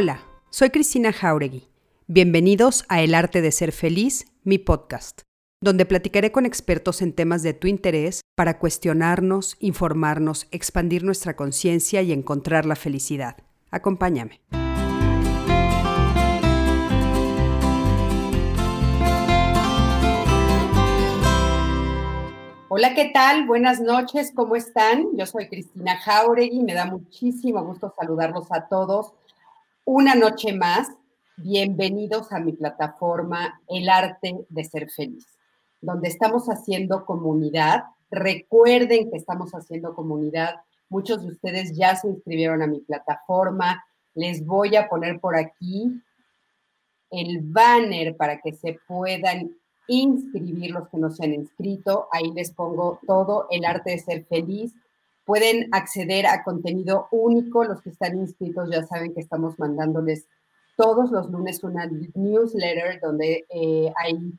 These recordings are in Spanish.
Hola, soy Cristina Jauregui. Bienvenidos a El Arte de Ser Feliz, mi podcast, donde platicaré con expertos en temas de tu interés para cuestionarnos, informarnos, expandir nuestra conciencia y encontrar la felicidad. Acompáñame. Hola, ¿qué tal? Buenas noches, ¿cómo están? Yo soy Cristina Jauregui, me da muchísimo gusto saludarlos a todos una noche más. Bienvenidos a mi plataforma El Arte de Ser Feliz, donde estamos haciendo comunidad. Recuerden que estamos haciendo comunidad. Muchos de ustedes ya se inscribieron a mi plataforma. Les voy a poner por aquí el banner para que se puedan inscribir los que no se han inscrito. Ahí les pongo todo el arte de ser feliz Pueden acceder a contenido único. Los que están inscritos ya saben que estamos mandándoles todos los lunes una newsletter donde eh, hay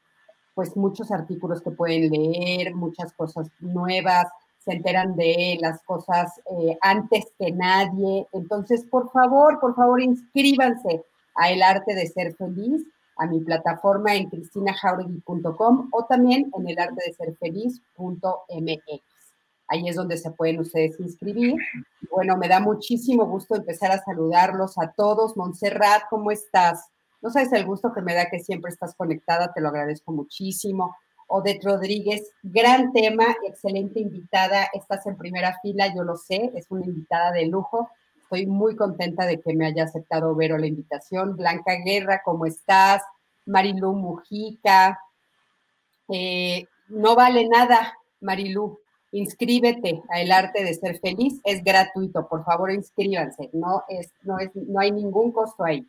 pues muchos artículos que pueden leer, muchas cosas nuevas, se enteran de las cosas eh, antes que nadie. Entonces, por favor, por favor, inscríbanse a El Arte de Ser Feliz, a mi plataforma en cristinajauregui.com o también en el arte de ser feliz.mx. Ahí es donde se pueden ustedes inscribir. Bueno, me da muchísimo gusto empezar a saludarlos a todos. Montserrat, ¿cómo estás? No sabes el gusto que me da que siempre estás conectada, te lo agradezco muchísimo. Odette Rodríguez, gran tema, excelente invitada, estás en primera fila, yo lo sé, es una invitada de lujo. Estoy muy contenta de que me haya aceptado Vero la invitación. Blanca Guerra, ¿cómo estás? Marilu Mujica. Eh, no vale nada, Marilu, inscríbete a El Arte de Ser Feliz, es gratuito, por favor inscríbanse, no, es, no, es, no hay ningún costo ahí.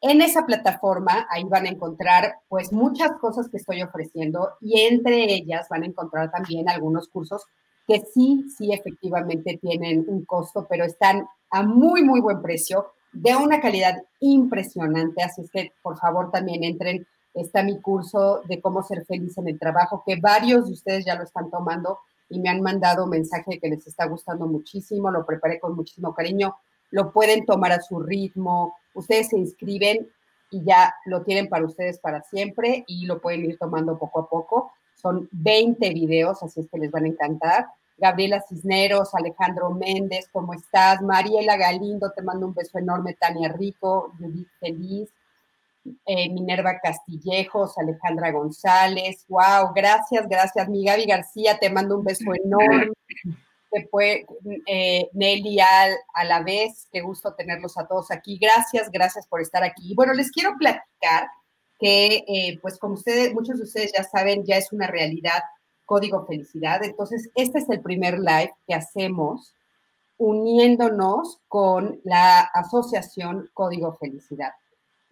En esa plataforma, ahí van a encontrar pues muchas cosas que estoy ofreciendo y entre ellas van a encontrar también algunos cursos que sí, sí efectivamente tienen un costo, pero están a muy, muy buen precio, de una calidad impresionante, así es que por favor también entren, está mi curso de cómo ser feliz en el trabajo, que varios de ustedes ya lo están tomando, y me han mandado mensaje que les está gustando muchísimo, lo preparé con muchísimo cariño, lo pueden tomar a su ritmo, ustedes se inscriben y ya lo tienen para ustedes para siempre y lo pueden ir tomando poco a poco. Son 20 videos, así es que les van a encantar. Gabriela Cisneros, Alejandro Méndez, ¿cómo estás? Mariela Galindo, te mando un beso enorme. Tania Rico, Judith Feliz, eh, Minerva Castillejos, Alejandra González, wow, gracias, gracias, mi Gaby García, te mando un beso enorme. Después, eh, Nelly Al, a la vez, qué gusto tenerlos a todos aquí. Gracias, gracias por estar aquí. Bueno, les quiero platicar que, eh, pues como ustedes, muchos de ustedes ya saben, ya es una realidad Código Felicidad. Entonces, este es el primer live que hacemos uniéndonos con la asociación Código Felicidad.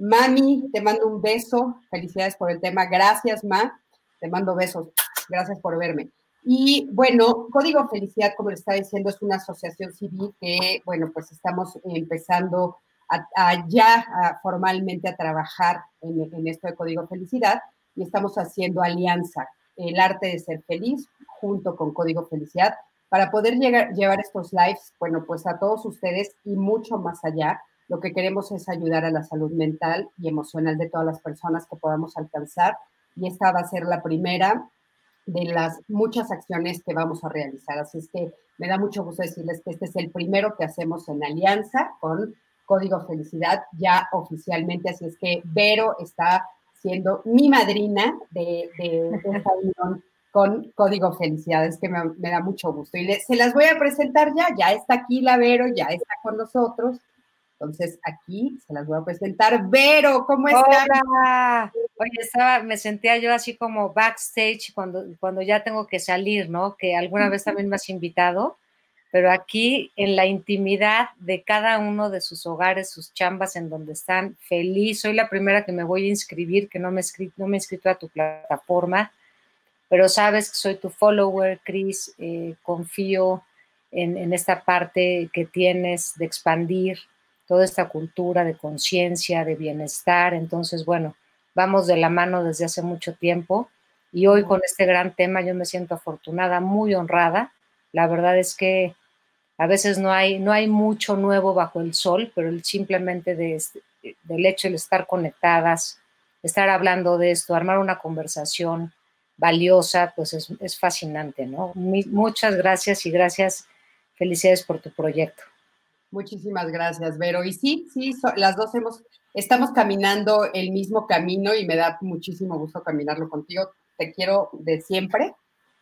Mami, te mando un beso. Felicidades por el tema. Gracias, Ma. Te mando besos. Gracias por verme. Y bueno, Código Felicidad, como le estaba diciendo, es una asociación civil que, bueno, pues estamos empezando a, ya formalmente a trabajar en, esto de Código Felicidad y estamos haciendo alianza, el arte de ser feliz, junto con Código Felicidad, para poder llegar, llevar estos lives, bueno, pues a todos ustedes y mucho más allá lo que queremos es ayudar a la salud mental y emocional de todas las personas que podamos alcanzar y esta va a ser la primera de las muchas acciones que vamos a realizar. Así es que me da mucho gusto decirles que este es el primero que hacemos en alianza con Código Felicidad ya oficialmente. Así es que Vero está siendo mi madrina de, esta unión con Código Felicidad. Es que me, da mucho gusto. Y se las voy a presentar ya. Ya está aquí la Vero, ya está con nosotros. Entonces, aquí se las voy a presentar. Vero, ¿cómo estás? Hola. Oye, estaba, me sentía yo así como backstage cuando, cuando ya tengo que salir, ¿no? Que alguna vez también me has invitado, pero aquí en la intimidad de cada uno de sus hogares, sus chambas en donde están, feliz. Soy la primera que me voy a inscribir, que no me, no me he inscrito a tu plataforma, pero sabes que soy tu follower, Chris, eh, confío en, en esta parte que tienes de expandir toda esta cultura de conciencia, de bienestar. Entonces, bueno, vamos de la mano desde hace mucho tiempo y hoy con este gran tema yo me siento afortunada, muy honrada. La verdad es que A veces no hay, no hay mucho nuevo bajo el sol, pero el simplemente de, este, del hecho de estar conectadas, estar hablando de esto, armar una conversación valiosa, pues es, es fascinante, ¿no? muchas gracias y gracias, felicidades por tu proyecto. Muchísimas gracias, Vero. Y sí, sí, las dos hemos, estamos caminando el mismo camino y me da muchísimo gusto caminarlo contigo. Te quiero de siempre.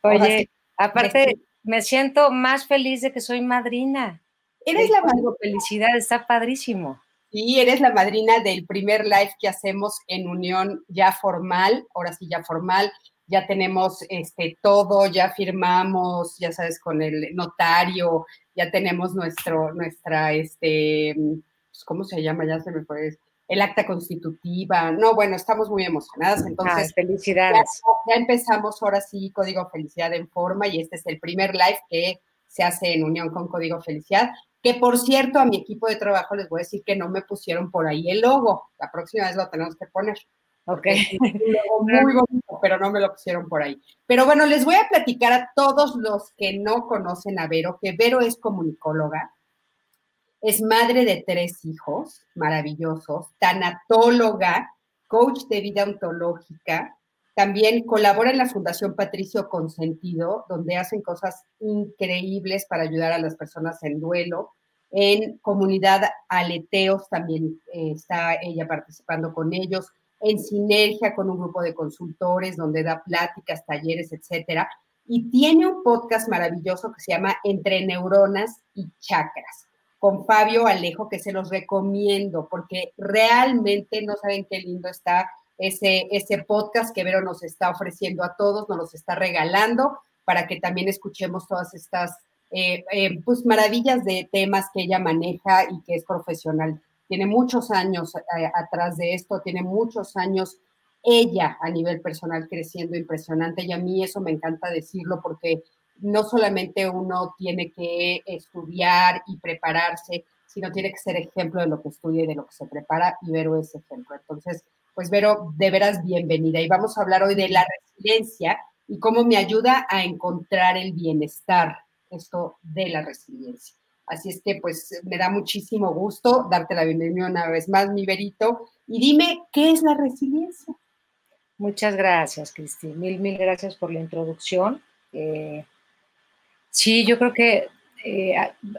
Oye, aparte, me siento más feliz de que soy madrina. Eres la madrina. Felicidad, está padrísimo. Sí, eres la madrina del primer live que hacemos en unión ya formal, ahora sí ya formal, ya tenemos este todo, ya firmamos, ya sabes, con el notario, ya tenemos nuestro, nuestra, este, pues, ¿cómo se llama? Ya se me fue, el acta constitutiva. No, bueno, estamos muy emocionadas. Entonces, felicidades. Ya, empezamos ahora sí Código Felicidad en forma y este es el primer live que se hace en unión con Código Felicidad. Que por cierto, a mi equipo de trabajo les voy a decir que no me pusieron por ahí el logo. La próxima vez lo tenemos que poner. Ok. Muy bonito, pero no me lo pusieron por ahí. Pero bueno, les voy a platicar a todos los que no conocen a Vero, que Vero es comunicóloga, es madre de tres hijos maravillosos, tanatóloga, coach de vida ontológica, también colabora en la Fundación Patricio Consentido, donde hacen cosas increíbles para ayudar a las personas en duelo. En comunidad Aleteos también eh, está ella participando con ellos en sinergia con un grupo de consultores donde da pláticas, talleres, etcétera. Y tiene un podcast maravilloso que se llama Entre Neuronas y Chakras con Fabio Alejo, que se los recomiendo porque realmente no saben qué lindo está ese, ese podcast que Vero nos está ofreciendo a todos, nos los está regalando para que también escuchemos todas estas eh, eh, pues maravillas de temas que ella maneja y que es profesional tiene muchos años eh, atrás de esto, tiene muchos años ella a nivel personal creciendo impresionante y a mí eso me encanta decirlo porque no solamente uno tiene que estudiar y prepararse, sino tiene que ser ejemplo de lo que estudia y de lo que se prepara y Vero es ejemplo. Entonces, pues Vero, de veras bienvenida y vamos a hablar hoy de la resiliencia y cómo me ayuda a encontrar el bienestar, esto de la resiliencia. Así es que pues me da muchísimo gusto darte la bienvenida una vez más, mi Verito. Y dime, ¿qué es la resiliencia? Muchas gracias, Cristi. Mil, mil gracias por la introducción. Eh, sí, yo creo que eh,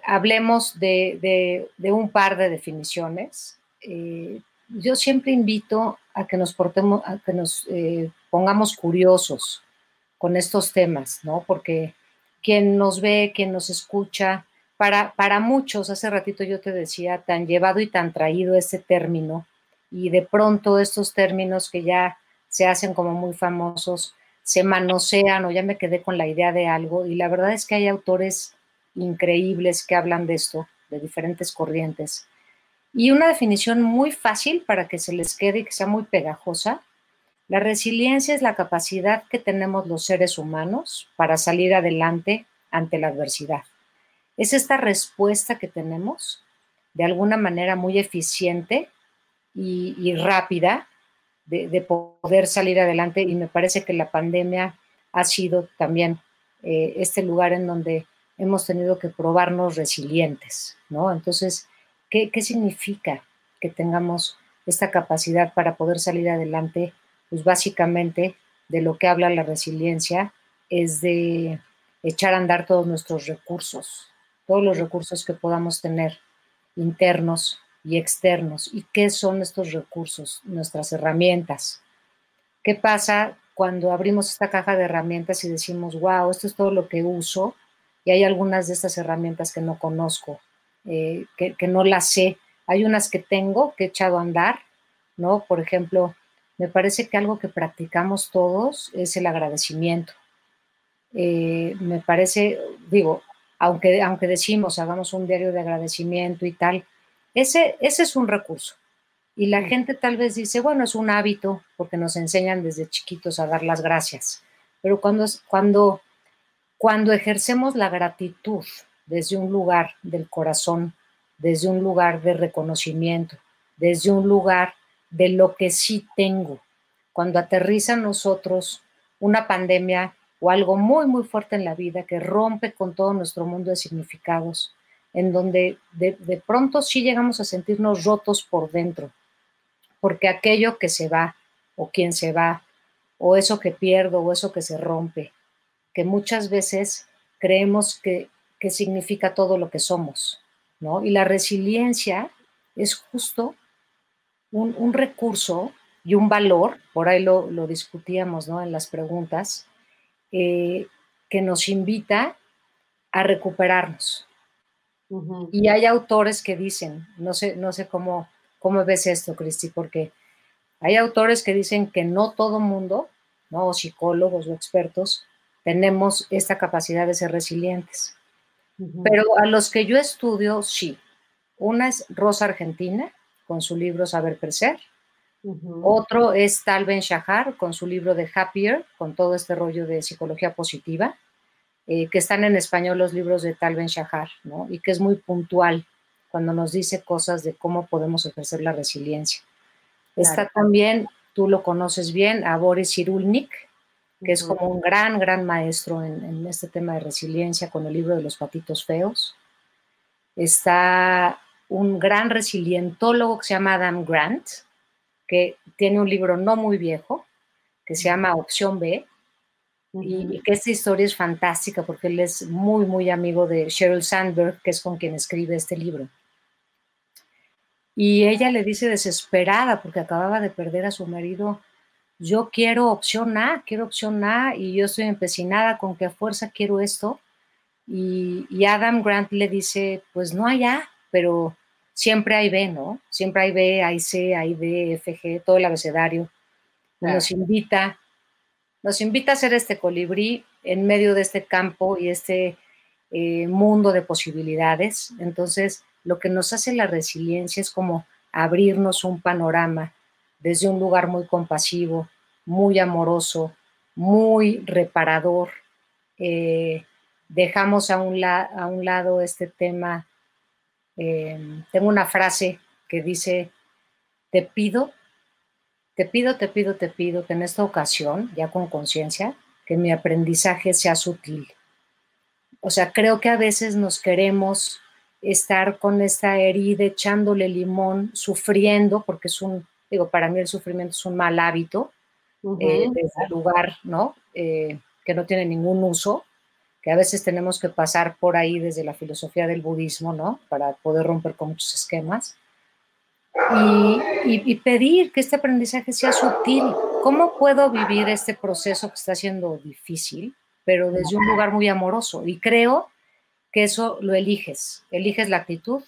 hablemos de, un par de definiciones. Eh, yo siempre invito a que nos portemos, a que nos pongamos curiosos con estos temas, ¿no? Porque quien nos ve, quien nos escucha, para, muchos, hace ratito yo te decía, tan llevado y tan traído ese término, y de pronto estos términos que ya se hacen como muy famosos, se manosean o ya me quedé con la idea de algo, y la verdad es que hay autores increíbles que hablan de esto, de diferentes corrientes. Y una definición muy fácil para que se les quede y que sea muy pegajosa. La resiliencia es la capacidad que tenemos los seres humanos para salir adelante ante la adversidad. Es esta respuesta que tenemos de alguna manera muy eficiente y, rápida de, poder salir adelante y me parece que la pandemia ha sido también eh, este lugar en donde hemos tenido que probarnos resilientes, ¿no? Entonces, ¿qué, ¿qué, significa que tengamos esta capacidad para poder salir adelante? Pues básicamente de lo que habla la resiliencia es de echar a andar todos nuestros recursos, todos los recursos que podamos tener, internos y externos. ¿Y qué son estos recursos? Nuestras herramientas. ¿Qué pasa cuando abrimos esta caja de herramientas y decimos, wow, esto es todo lo que uso? Y hay algunas de estas herramientas que no conozco, eh, que, no las sé. Hay unas que tengo que he echado a andar, ¿no? Por ejemplo, me parece que algo que practicamos todos es el agradecimiento. Eh, me parece, digo, aunque, aunque decimos, hagamos un diario de agradecimiento y tal, ese, ese es un recurso. Y la gente tal vez dice, bueno, es un hábito porque nos enseñan desde chiquitos a dar las gracias. Pero cuando, cuando, cuando ejercemos la gratitud desde un lugar del corazón, desde un lugar de reconocimiento, desde un lugar de lo que sí tengo, cuando aterriza en nosotros una pandemia o algo muy, muy fuerte en la vida que rompe con todo nuestro mundo de significados en donde de, de pronto sí llegamos a sentirnos rotos por dentro, porque aquello que se va, o quien se va, o eso que pierdo, o eso que se rompe, que muchas veces creemos que, que significa todo lo que somos, ¿no? Y la resiliencia es justo un, un recurso y un valor, por ahí lo, lo discutíamos, ¿no? En las preguntas, eh, que nos invita a recuperarnos. Y hay autores que dicen, no sé, no sé cómo, cómo ves esto, Cristi, porque hay autores que dicen que no todo mundo, ¿no? psicólogos o expertos, tenemos esta capacidad de ser resilientes. Pero a los que yo estudio, sí. Una es Rosa Argentina, con su libro Saber Crecer. Otro es Tal Ben Shahar, con su libro de Happier, con todo este rollo de psicología positiva, eh, que están en español los libros de Tal Ben Shahar, ¿no? Y que es muy puntual cuando nos dice cosas de cómo podemos ejercer la resiliencia. Está también, tú lo conoces bien, a Boris Cyrulnik, que es como un gran, gran maestro en, este tema de resiliencia con el libro de los patitos feos. Está un gran resilientólogo que se llama Adam Grant, que tiene un libro no muy viejo, que se llama Opción B, y, que esta historia es fantástica porque él es muy, muy amigo de Sheryl Sandberg, que es con quien escribe este libro. Y ella le dice desesperada, porque acababa de perder a su marido, yo quiero opción A, quiero opción A y yo estoy empecinada con que a fuerza quiero esto. Y, Adam Grant le dice, pues no hay A, pero siempre hay B, ¿no? Siempre hay B, hay C, hay D, F, G, todo el abecedario. Nos invita, nos invita a hacer este colibrí en medio de este campo y este eh, mundo de posibilidades. Entonces, lo que nos hace la resiliencia es como abrirnos un panorama desde un lugar muy compasivo, muy amoroso, muy reparador. Eh, dejamos a un, a un, lado este tema. Eh, tengo una frase que dice, te pido, te pido, te pido, te pido que en esta ocasión, ya con conciencia, que mi aprendizaje sea sutil. O sea, creo que a veces nos queremos estar con esta herida echándole limón, sufriendo, porque es un, digo, para mí el sufrimiento es un mal hábito, eh, desde el lugar, ¿no? Eh, que no tiene ningún uso, que a veces tenemos que pasar por ahí desde la filosofía del budismo, ¿no? Para poder romper con muchos esquemas. Y, pedir que este aprendizaje sea sutil. ¿Cómo puedo vivir este proceso que está siendo difícil, pero desde un lugar muy amoroso? Y creo que eso lo eliges, eliges la actitud.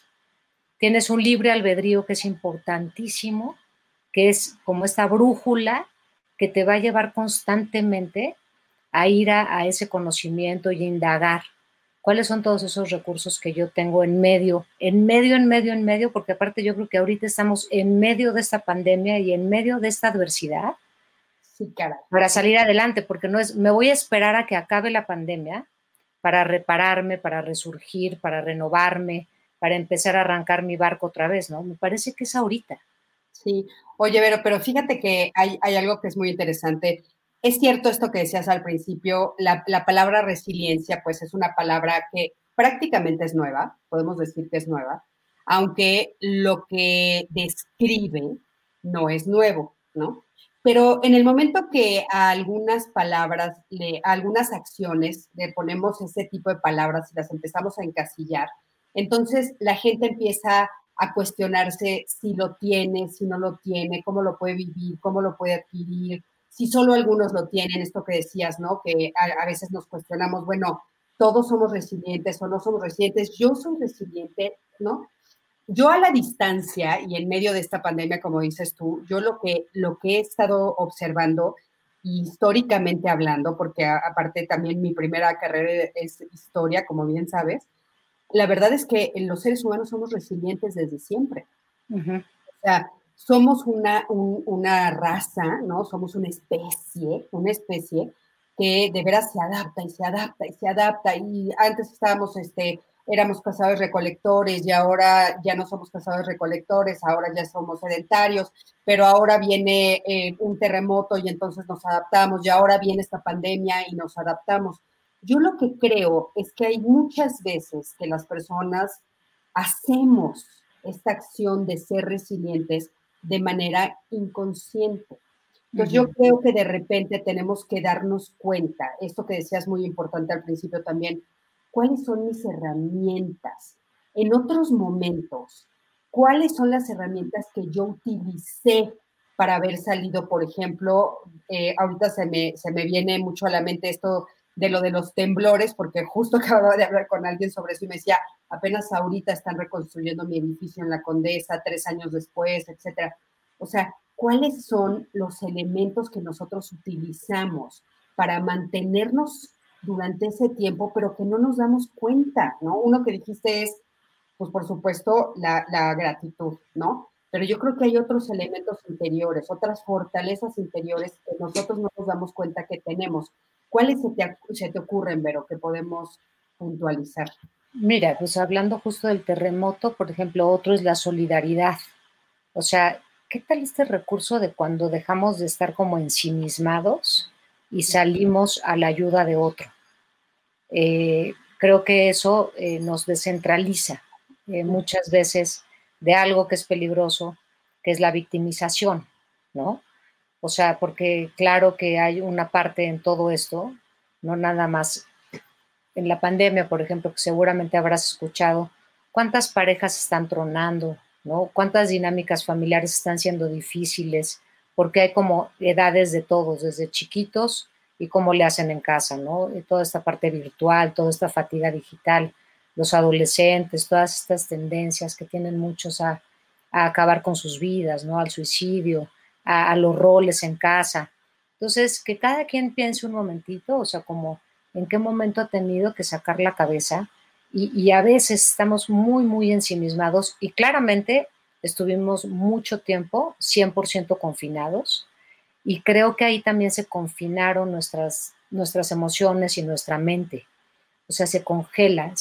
Tienes un libre albedrío que es importantísimo, que es como esta brújula que te va a llevar constantemente a ir a, ese conocimiento y indagar cuáles son todos esos recursos que yo tengo en medio, en medio, en medio, en medio, porque aparte yo creo que ahorita estamos en medio de esta pandemia y en medio de esta adversidad. Sí, Para salir adelante, porque no es, me voy a esperar a que acabe la pandemia para repararme, para resurgir, para renovarme, para empezar a arrancar mi barco otra vez, ¿no? Me parece que es ahorita. Sí, oye, pero, pero fíjate que hay, algo que es muy interesante. Es cierto esto que decías al principio, la, la, palabra resiliencia, pues es una palabra que prácticamente es nueva, podemos decir que es nueva, aunque lo que describe no es nuevo, ¿no? Pero en el momento que a algunas palabras, a algunas acciones le ponemos ese tipo de palabras y las empezamos a encasillar, entonces la gente empieza a cuestionarse si lo tiene, si no lo tiene, cómo lo puede vivir, cómo lo puede adquirir, si solo algunos lo tienen, esto que decías, ¿no? Que a, a veces nos cuestionamos, bueno, todos somos resilientes o no somos resilientes, yo soy resiliente, ¿no? yo a la distancia y en medio de esta pandemia, como dices tú, yo lo que, lo que he estado observando, históricamente hablando, porque aparte también mi primera carrera es historia, como bien sabes, la verdad es que los seres humanos somos resilientes desde siempre. O sea, somos una, una raza, ¿no? Somos una especie, una especie que de veras se adapta y se adapta y se adapta. Y antes estábamos, este, éramos cazadores recolectores y ahora ya no somos cazadores recolectores, ahora ya somos sedentarios, pero ahora viene eh, un terremoto y entonces nos adaptamos y ahora viene esta pandemia y nos adaptamos. Yo lo que creo es que hay muchas veces que las personas hacemos esta acción de ser resilientes de manera inconsciente. Entonces yo creo que de repente tenemos que darnos cuenta, esto que decías muy importante al principio también, cuáles son mis herramientas. En otros momentos, cuáles son las herramientas que yo utilicé para haber salido, por ejemplo, eh, ahorita se me, se me viene mucho a la mente esto de lo de los temblores, porque justo acababa de hablar con alguien sobre eso y me decía, apenas ahorita están reconstruyendo mi edificio en la Condesa, tres años después, etcétera. O sea, ¿cuáles son los elementos que nosotros utilizamos para mantenernos durante ese tiempo, pero que no nos damos cuenta, ¿no? Uno que dijiste es, pues por supuesto, la, la gratitud, ¿no? Pero yo creo que hay otros elementos interiores, otras fortalezas interiores que nosotros no nos damos cuenta que tenemos. ¿Cuáles se te, se te ocurren, Vero, que podemos puntualizar? Mira, pues hablando justo del terremoto, por ejemplo, otro es la solidaridad. O sea, ¿qué tal este recurso de cuando dejamos de estar como ensimismados y salimos a la ayuda de otro? Eh, creo que eso eh, nos descentraliza eh, muchas veces de algo que es peligroso, que es la victimización, ¿no? O sea, porque claro que hay una parte en todo esto, no nada más en la pandemia, por ejemplo, que seguramente habrás escuchado, cuántas parejas están tronando, ¿no? Cuántas dinámicas familiares están siendo difíciles, porque hay como edades de todos, desde chiquitos y cómo le hacen en casa, ¿no? Y toda esta parte virtual, toda esta fatiga digital, los adolescentes, todas estas tendencias que tienen muchos a, acabar con sus vidas, ¿no? Al suicidio, a, los roles en casa. Entonces, que cada quien piense un momentito, o sea, como en qué momento ha tenido que sacar la cabeza y, a veces estamos muy, muy ensimismados y claramente estuvimos mucho tiempo 100% confinados y creo que ahí también se confinaron nuestras, nuestras emociones y nuestra mente. O sea, se congela.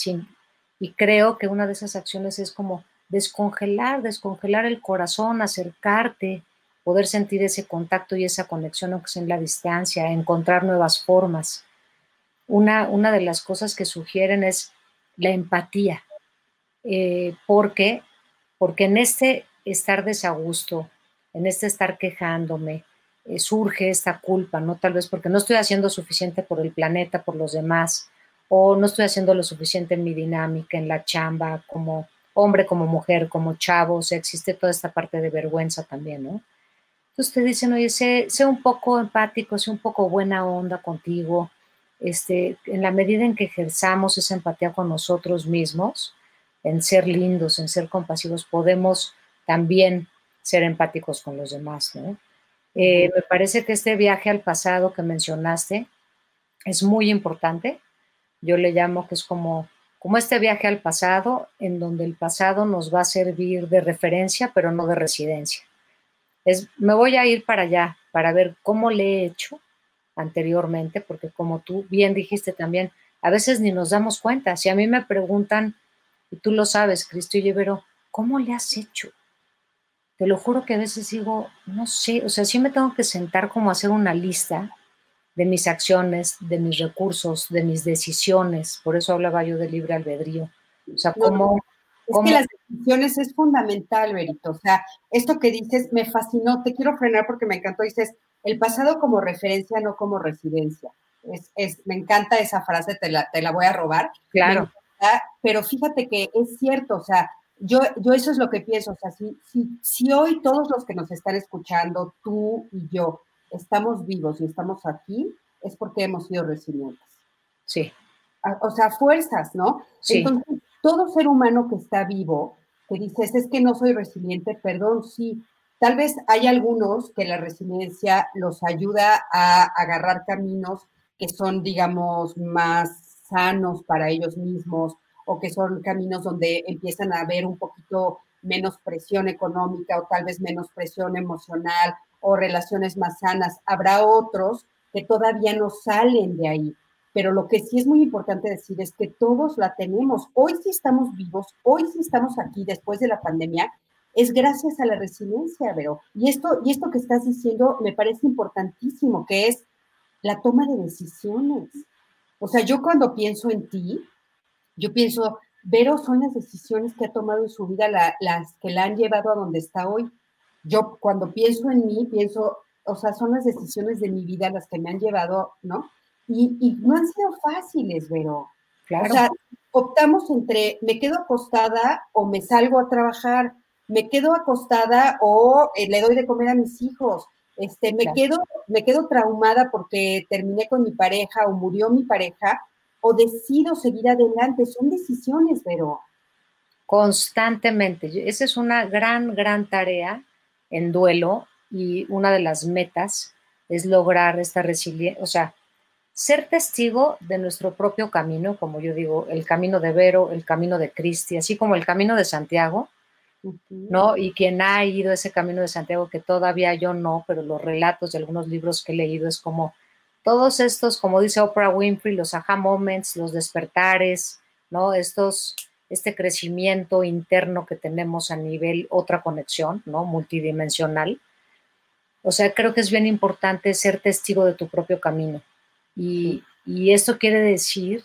Y creo que una de esas acciones es como descongelar, descongelar el corazón, acercarte, poder sentir ese contacto y esa conexión, aunque sea en la distancia, encontrar nuevas formas. Una, una de las cosas que sugieren es la empatía, eh, porque, porque en este estar desagusto, en este estar quejándome, eh, surge esta culpa, ¿no? Tal vez porque no estoy haciendo suficiente por el planeta, por los demás, o no estoy haciendo lo suficiente en mi dinámica, en la chamba, como hombre, como mujer, como chavo, o sea, existe toda esta parte de vergüenza también, ¿no? Entonces te dicen, oye, sé, sé un poco empático, sé un poco buena onda contigo, este, en la medida en que ejerzamos esa empatía con nosotros mismos, en ser lindos, en ser compasivos, podemos también ser empáticos con los demás, ¿no? Eh, me parece que este viaje al pasado que mencionaste es muy importante. Yo le llamo que es como, como este viaje al pasado, en donde el pasado nos va a servir de referencia, pero no de residencia. Es, me voy a ir para allá para ver cómo le he hecho, anteriormente, porque como tú bien dijiste también, a veces ni nos damos cuenta. Si a mí me preguntan, y tú lo sabes, Cristo y Ibero, ¿cómo le has hecho? Te lo juro que a veces digo, no sé, o sea, sí me tengo que sentar como a hacer una lista de mis acciones, de mis recursos, de mis decisiones. Por eso hablaba yo de libre albedrío. O sea, cómo... Es que las decisiones es fundamental, Berito. O sea, esto que dices me fascinó. Te quiero frenar porque me encantó. Dices, el pasado como referencia, no como residencia. Es, me encanta esa frase, te la, te la voy a robar. Claro. pero fíjate que es cierto, o sea, yo, yo eso es lo que pienso, o sea, si, si, si hoy todos los que nos están escuchando, tú y yo, estamos vivos y estamos aquí, es porque hemos sido resilientes. Sí. O sea, fuerzas, ¿no? Sí. Entonces, todo ser humano que está vivo, que dices, es que no soy resiliente, perdón, sí, Tal vez hay algunos que la resiliencia los ayuda a agarrar caminos que son, digamos, más sanos para ellos mismos o que son caminos donde empiezan a haber un poquito menos presión económica o tal vez menos presión emocional o relaciones más sanas. Habrá otros que todavía no salen de ahí. Pero lo que sí es muy importante decir es que todos la tenemos. Hoy sí estamos vivos, hoy sí estamos aquí después de la pandemia es gracias a la resiliencia, Vero. Y esto, y esto que estás diciendo me parece importantísimo, que es la toma de decisiones. O sea, yo cuando pienso en ti, yo pienso, Vero son las decisiones que ha tomado en su vida las que la han llevado a donde está hoy. Yo cuando pienso en mí, pienso, o sea, son las decisiones de mi vida las que me han llevado, ¿no? Y, no han sido fáciles, Vero. Claro. O sea, optamos entre me quedo acostada o me salgo a trabajar, me quedo acostada o eh, le doy de comer a mis hijos, este, me, quedo, me quedo traumada porque terminé con mi pareja o murió mi pareja, o decido seguir adelante. Son decisiones, pero... Constantemente. Esa es una gran, gran tarea en duelo y una de las metas es lograr esta resiliencia, o sea, ser testigo de nuestro propio camino, como yo digo, el camino de Vero, el camino de Cristi, así como el camino de Santiago, ¿no? Y quien ha ido ese camino de Santiago, que todavía yo no, pero los relatos de algunos libros que he leído es como todos estos, como dice Oprah Winfrey, los aha moments, los despertares, ¿no? Estos, este crecimiento interno que tenemos a nivel otra conexión, ¿no? Multidimensional. O sea, creo que es bien importante ser testigo de tu propio camino. Y, esto quiere decir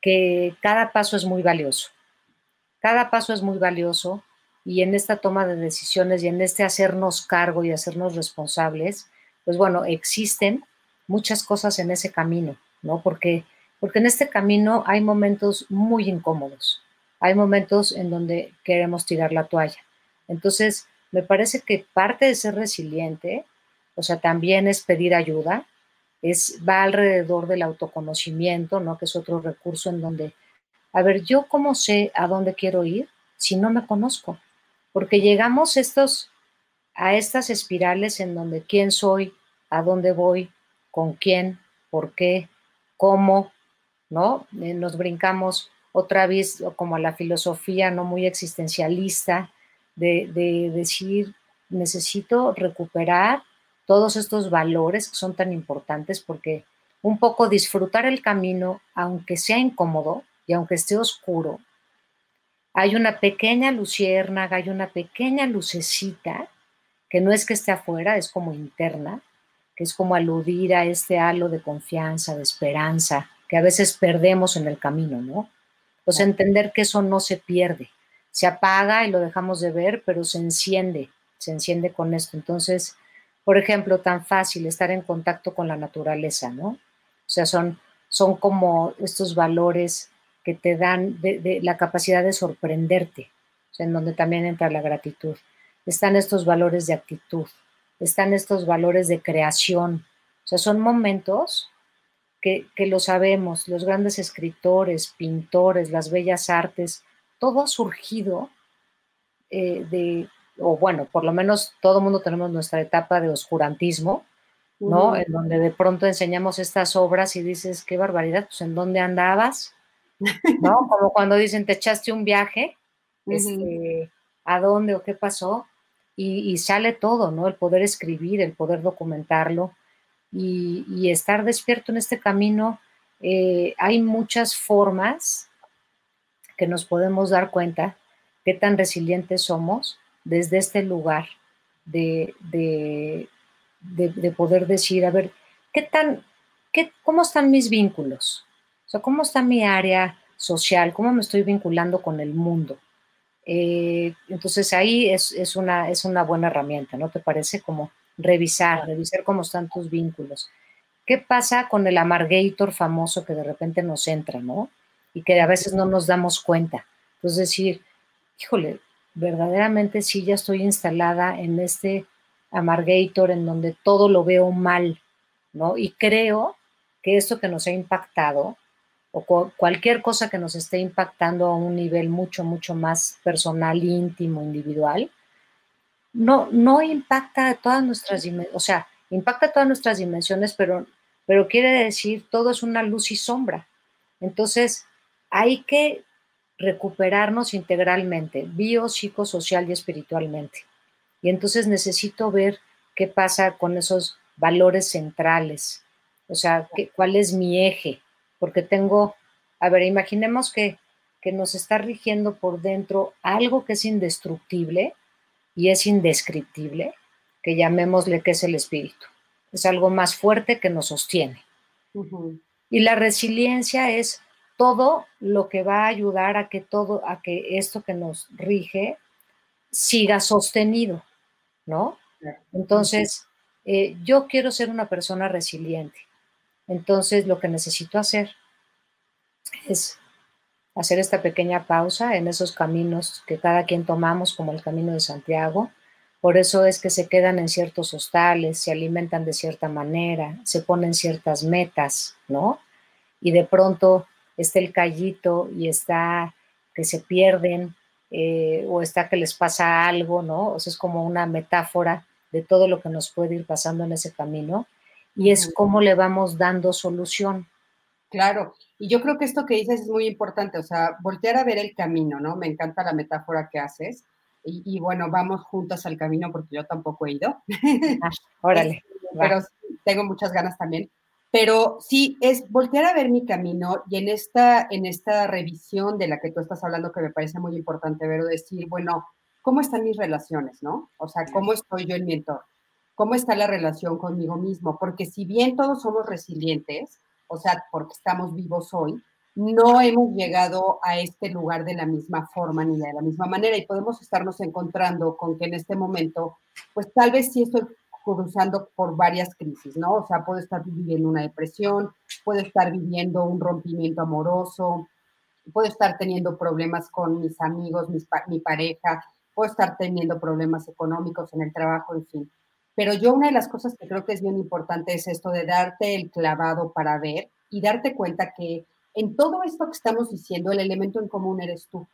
que cada paso es muy valioso. Cada paso es muy valioso y en esta toma de decisiones y en este hacernos cargo y hacernos responsables, pues bueno, existen muchas cosas en ese camino, ¿no? Porque, porque en este camino hay momentos muy incómodos, hay momentos en donde queremos tirar la toalla. Entonces, me parece que parte de ser resiliente, o sea, también es pedir ayuda, es, va alrededor del autoconocimiento, ¿no? Que es otro recurso en donde, a ver, yo cómo sé a dónde quiero ir si no me conozco, porque llegamos estos, a estas espirales en donde quién soy, a dónde voy, con quién, por qué, cómo, ¿no? Eh, nos brincamos otra vez como a la filosofía no muy existencialista de, de decir, necesito recuperar todos estos valores que son tan importantes porque un poco disfrutar el camino, aunque sea incómodo y aunque esté oscuro, hay una pequeña luciérnaga, hay una pequeña lucecita que no es que esté afuera, es como interna, que es como aludir a este halo de confianza, de esperanza, que a veces perdemos en el camino, ¿no? Pues entender que eso no se pierde, se apaga y lo dejamos de ver, pero se enciende, se enciende con esto. Entonces, por ejemplo, tan fácil estar en contacto con la naturaleza, ¿no? O sea, son, son como estos valores que te dan la capacidad de sorprenderte, o sea, en donde también entra la gratitud. Están estos valores de actitud, están estos valores de creación. O sea, son momentos que, lo sabemos, los grandes escritores, pintores, las bellas artes, todo ha surgido eh, de, o bueno, por lo menos todo el mundo tenemos nuestra etapa de oscurantismo, ¿no? En donde de pronto enseñamos estas obras y dices, qué barbaridad, pues en dónde andabas, ¿no? Como cuando dicen, te echaste un viaje, este, ¿a dónde o qué pasó? y, sale todo, ¿no? El poder escribir, el poder documentarlo y, estar despierto en este camino. Eh, hay muchas formas que nos podemos dar cuenta qué tan resilientes somos desde este lugar de, de, poder decir, a ver, ¿qué tan, qué, cómo están mis vínculos? O sea, ¿cómo está mi área social? ¿Cómo me estoy vinculando con el mundo? Eh, entonces ahí es, una, es una buena herramienta, ¿no te parece? Como revisar, revisar cómo están tus vínculos. ¿Qué pasa con el amargator famoso que de repente nos entra, ¿no? Y que a veces no nos damos cuenta. Entonces decir, híjole, verdaderamente sí ya estoy instalada en este amargator en donde todo lo veo mal, ¿no? Y creo que esto que nos ha impactado o cualquier cosa que nos esté impactando a un nivel mucho, mucho más personal, íntimo, individual, no, no impacta todas nuestras dimensiones, o sea, impacta todas nuestras dimensiones, pero, pero quiere decir todo es una luz y sombra. Entonces, hay que recuperarnos integralmente, bio, psicosocial y espiritualmente. Y entonces necesito ver qué pasa con esos valores centrales, o sea, qué, cuál es mi eje, porque tengo, a ver, imaginemos que, nos está rigiendo por dentro algo que es indestructible y es indescriptible, que llamémosle que es el espíritu. Es algo más fuerte que nos sostiene. Y la resiliencia es todo lo que va a ayudar a que todo, a que esto que nos rige siga sostenido, ¿no? Entonces, eh, yo quiero ser una persona resiliente. Entonces, lo que necesito hacer es hacer esta pequeña pausa en esos caminos que cada quien tomamos, como el camino de Santiago. Por eso es que se quedan en ciertos hostales, se alimentan de cierta manera, se ponen ciertas metas, ¿no? Y de pronto está el callito y está que se pierden eh, o está que les pasa algo, ¿no? O sea, es como una metáfora de todo lo que nos puede ir pasando en ese camino y es cómo le vamos dando solución. Claro, y yo creo que esto que dices es muy importante, o sea, voltear a ver el camino, ¿no? Me encanta la metáfora que haces. Y, bueno, vamos juntas al camino porque yo tampoco he ido. Ah, órale. pero tengo muchas ganas también. Pero sí, es voltear a ver mi camino y en esta, en esta revisión de la que tú estás hablando, que me parece muy importante ver, decir, bueno, ¿cómo están mis relaciones, no? O sea, ¿cómo estoy yo en mi entorno? ¿Cómo está la relación conmigo mismo? Porque si bien todos somos resilientes, o sea, porque estamos vivos hoy, no hemos llegado a este lugar de la misma forma ni de la misma manera y podemos estarnos encontrando con que en este momento, pues tal vez sí estoy cruzando por varias crisis, ¿no? O sea, puedo estar viviendo una depresión, puedo estar viviendo un rompimiento amoroso, puedo estar teniendo problemas con mis amigos, mi pareja, puedo estar teniendo problemas económicos en el trabajo, en fin. Pero yo una de las cosas que creo que es bien importante es esto de darte el clavado para ver y darte cuenta que en todo esto que estamos diciendo, el elemento en común eres tú.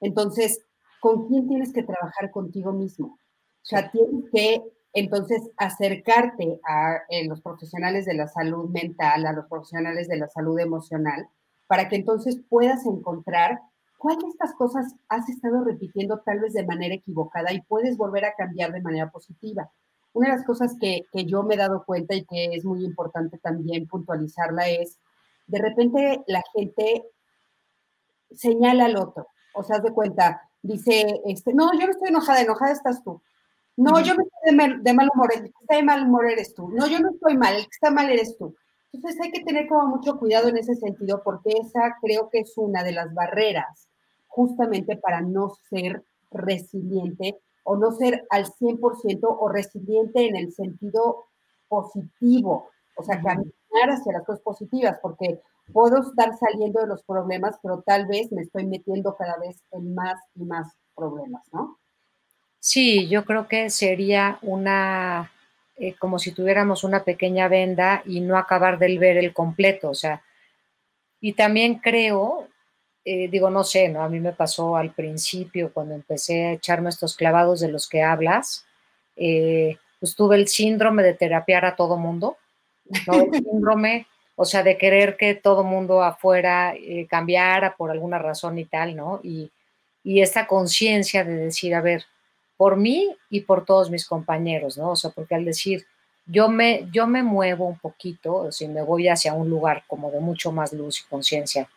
Entonces, ¿con quién tienes que trabajar contigo mismo? O sea, tienes que entonces acercarte a eh, los profesionales de la salud mental, a los profesionales de la salud emocional, para que entonces puedas encontrar cuál de estas cosas has estado repitiendo tal vez de manera equivocada y puedes volver a cambiar de manera positiva. Una de las cosas que, yo me he dado cuenta y que es muy importante también puntualizarla es, de repente la gente señala al otro, o sea, de cuenta, dice, este, no, yo no estoy enojada, enojada estás tú. No, yo no estoy de mal, humor, el que está de mal humor eres tú. No, yo no estoy mal, el que está mal eres tú. Entonces hay que tener como mucho cuidado en ese sentido porque esa creo que es una de las barreras justamente para no ser resiliente o no ser al 100% o resiliente en el sentido positivo, o sea, caminar hacia las cosas positivas, porque puedo estar saliendo de los problemas, pero tal vez me estoy metiendo cada vez en más y más problemas, ¿no? Sí, yo creo que sería una, eh, como si tuviéramos una pequeña venda y no acabar de ver el completo, o sea, y también creo eh, digo, no sé, ¿no? A mí me pasó al principio, cuando empecé a echarme estos clavados de los que hablas, eh, pues tuve el síndrome de terapiar a todo mundo, ¿no? El síndrome, o sea, de querer que todo mundo afuera eh, cambiara por alguna razón y tal, ¿no? Y, y esta conciencia de decir, a ver, por mí y por todos mis compañeros, ¿no? O sea, porque al decir, yo me, yo me muevo un poquito, o sea, me voy hacia un lugar como de mucho más luz y conciencia,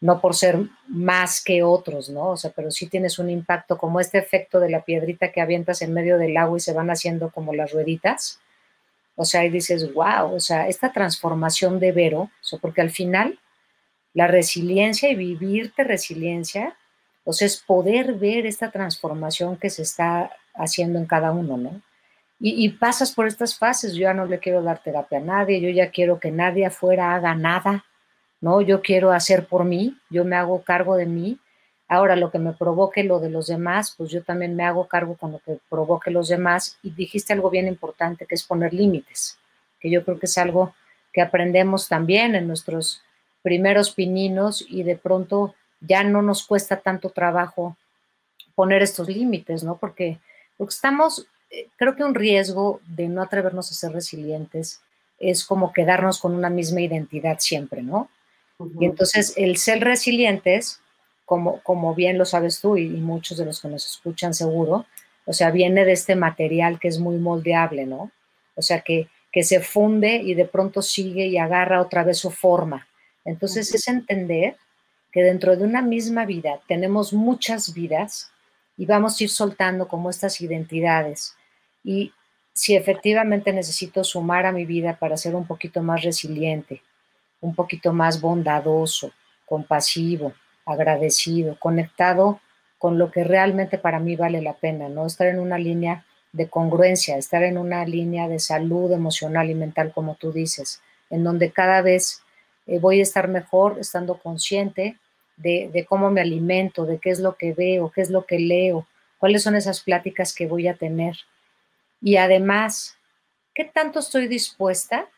no por ser más que otros, ¿no? O sea, pero sí tienes un impacto como este efecto de la piedrita que avientas en medio del agua y se van haciendo como las rueditas. O sea, y dices, wow, o sea, esta transformación de Vero, o sea, porque al final la resiliencia y vivirte resiliencia, o sea, es poder ver esta transformación que se está haciendo en cada uno, ¿no? Y, y, pasas por estas fases, yo ya no le quiero dar terapia a nadie, yo ya quiero que nadie afuera haga nada, ¿no? Yo quiero hacer por mí, yo me hago cargo de mí. Ahora, lo que me provoque lo de los demás, pues yo también me hago cargo con lo que provoque los demás. Y dijiste algo bien importante, que es poner límites, que yo creo que es algo que aprendemos también en nuestros primeros pininos y de pronto ya no nos cuesta tanto trabajo poner estos límites, ¿no? Porque, porque estamos, eh, creo que un riesgo de no atrevernos a ser resilientes es como quedarnos con una misma identidad siempre, ¿no? Y entonces el ser resilientes, como, como bien lo sabes tú y, muchos de los que nos escuchan seguro, o sea, viene de este material que es muy moldeable, ¿no? O sea, que, que se funde y de pronto sigue y agarra otra vez su forma. Entonces es entender que dentro de una misma vida tenemos muchas vidas y vamos a ir soltando como estas identidades. Y si efectivamente necesito sumar a mi vida para ser un poquito más resiliente, un poquito más bondadoso, compasivo, agradecido, conectado con lo que realmente para mí vale la pena, ¿no? Estar en una línea de congruencia, estar en una línea de salud emocional y mental, como tú dices, en donde cada vez eh, voy a estar mejor estando consciente de, de, cómo me alimento, de qué es lo que veo, qué es lo que leo, cuáles son esas pláticas que voy a tener. Y además, ¿qué tanto estoy dispuesta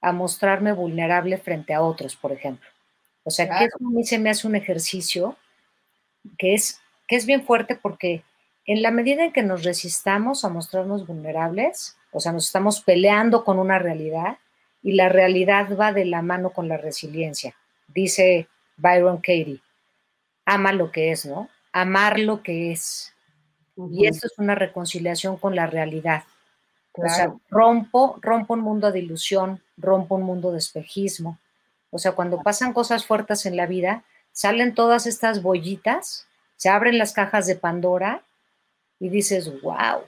a mostrarme vulnerable frente a otros, por ejemplo? O sea, que a mí se me hace un ejercicio que es, que es bien fuerte porque en la medida en que nos resistamos a mostrarnos vulnerables, o sea, nos estamos peleando con una realidad y la realidad va de la mano con la resiliencia. Dice Byron Katie, ama lo que es, ¿no? Amar lo que es. Y esto es una reconciliación con la realidad. O sea, rompo, rompo un mundo de ilusión, rompo un mundo de espejismo. O sea, cuando pasan cosas fuertes en la vida, salen todas estas bollitas, se abren las cajas de Pandora y dices, wow.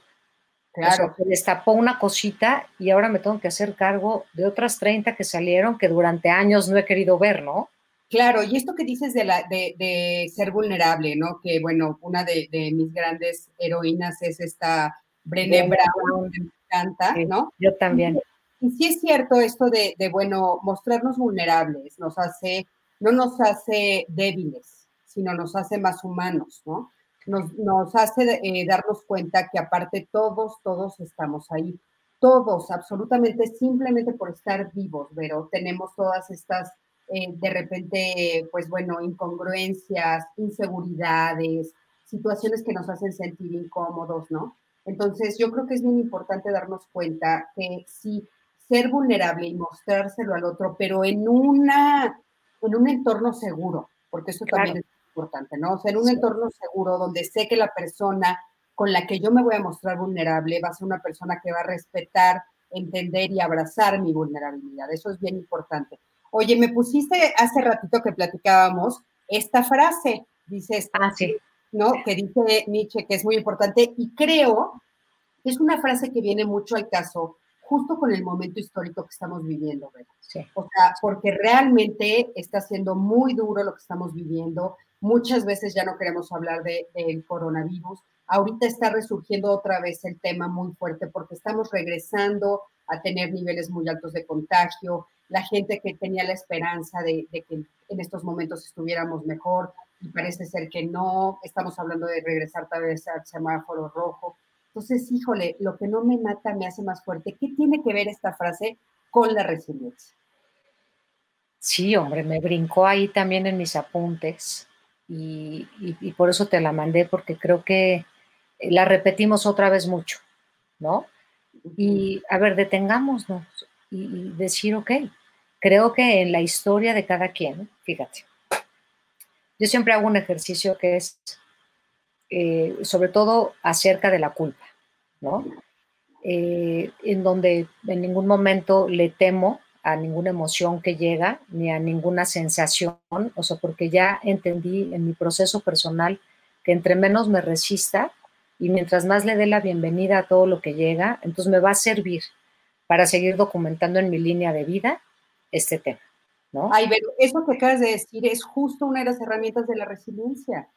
Claro. se destapó una cosita y ahora me tengo que hacer cargo de otras 30 que salieron que durante años no he querido ver, ¿no? Claro, y esto que dices de, la, de, ser vulnerable, ¿no? Que bueno, una de, mis grandes heroínas es esta Brené Brown, que me encanta, ¿no? Yo también. Y, sí es cierto esto de, bueno, mostrarnos vulnerables, nos hace, no nos hace débiles, sino nos hace más humanos, ¿no? Nos, nos hace eh, darnos cuenta que aparte todos, todos estamos ahí. Todos, absolutamente, simplemente por estar vivos, pero tenemos todas estas eh, de repente, pues bueno, incongruencias, inseguridades, situaciones que nos hacen sentir incómodos, ¿no? Entonces, yo creo que es bien importante darnos cuenta que sí, ser vulnerable y mostrárselo al otro, pero en, una, en un entorno seguro, porque eso también es importante, ¿no? O sea, en un entorno seguro donde sé que la persona con la que yo me voy a mostrar vulnerable va a ser una persona que va a respetar, entender y abrazar mi vulnerabilidad. Eso es bien importante. Oye, me pusiste hace ratito que platicábamos esta frase, dices, ah, sí. ¿no? Que dice Nietzsche, que es muy importante, y creo que es una frase que viene mucho al caso justo con el momento histórico que estamos viviendo, ¿verdad? Sí. O sea, porque realmente está siendo muy duro lo que estamos viviendo. Muchas veces ya no queremos hablar del de, coronavirus. Ahorita está resurgiendo otra vez el tema muy fuerte porque estamos regresando a tener niveles muy altos de contagio la gente que tenía la esperanza de, que en estos momentos estuviéramos mejor y parece ser que no, estamos hablando de regresar tal vez al semáforo rojo. Entonces, híjole, lo que no me mata me hace más fuerte. ¿Qué tiene que ver esta frase con la resiliencia? Sí, hombre, me brincó ahí también en mis apuntes y, y por eso te la mandé porque creo que la repetimos otra vez mucho, ¿no? Y a ver, detengámonos y, decir, ok, creo que en la historia de cada quien, fíjate, yo siempre hago un ejercicio que es eh, sobre todo acerca de la culpa, ¿no? Eh, en donde en ningún momento le temo a ninguna emoción que llega, ni a ninguna sensación, o sea, porque ya entendí en mi proceso personal que entre menos me resista y mientras más le dé la bienvenida a todo lo que llega, entonces me va a servir para seguir documentando en mi línea de vida este tema. ¿no? Ay, pero eso que acabas de decir es justo una de las herramientas de la resiliencia.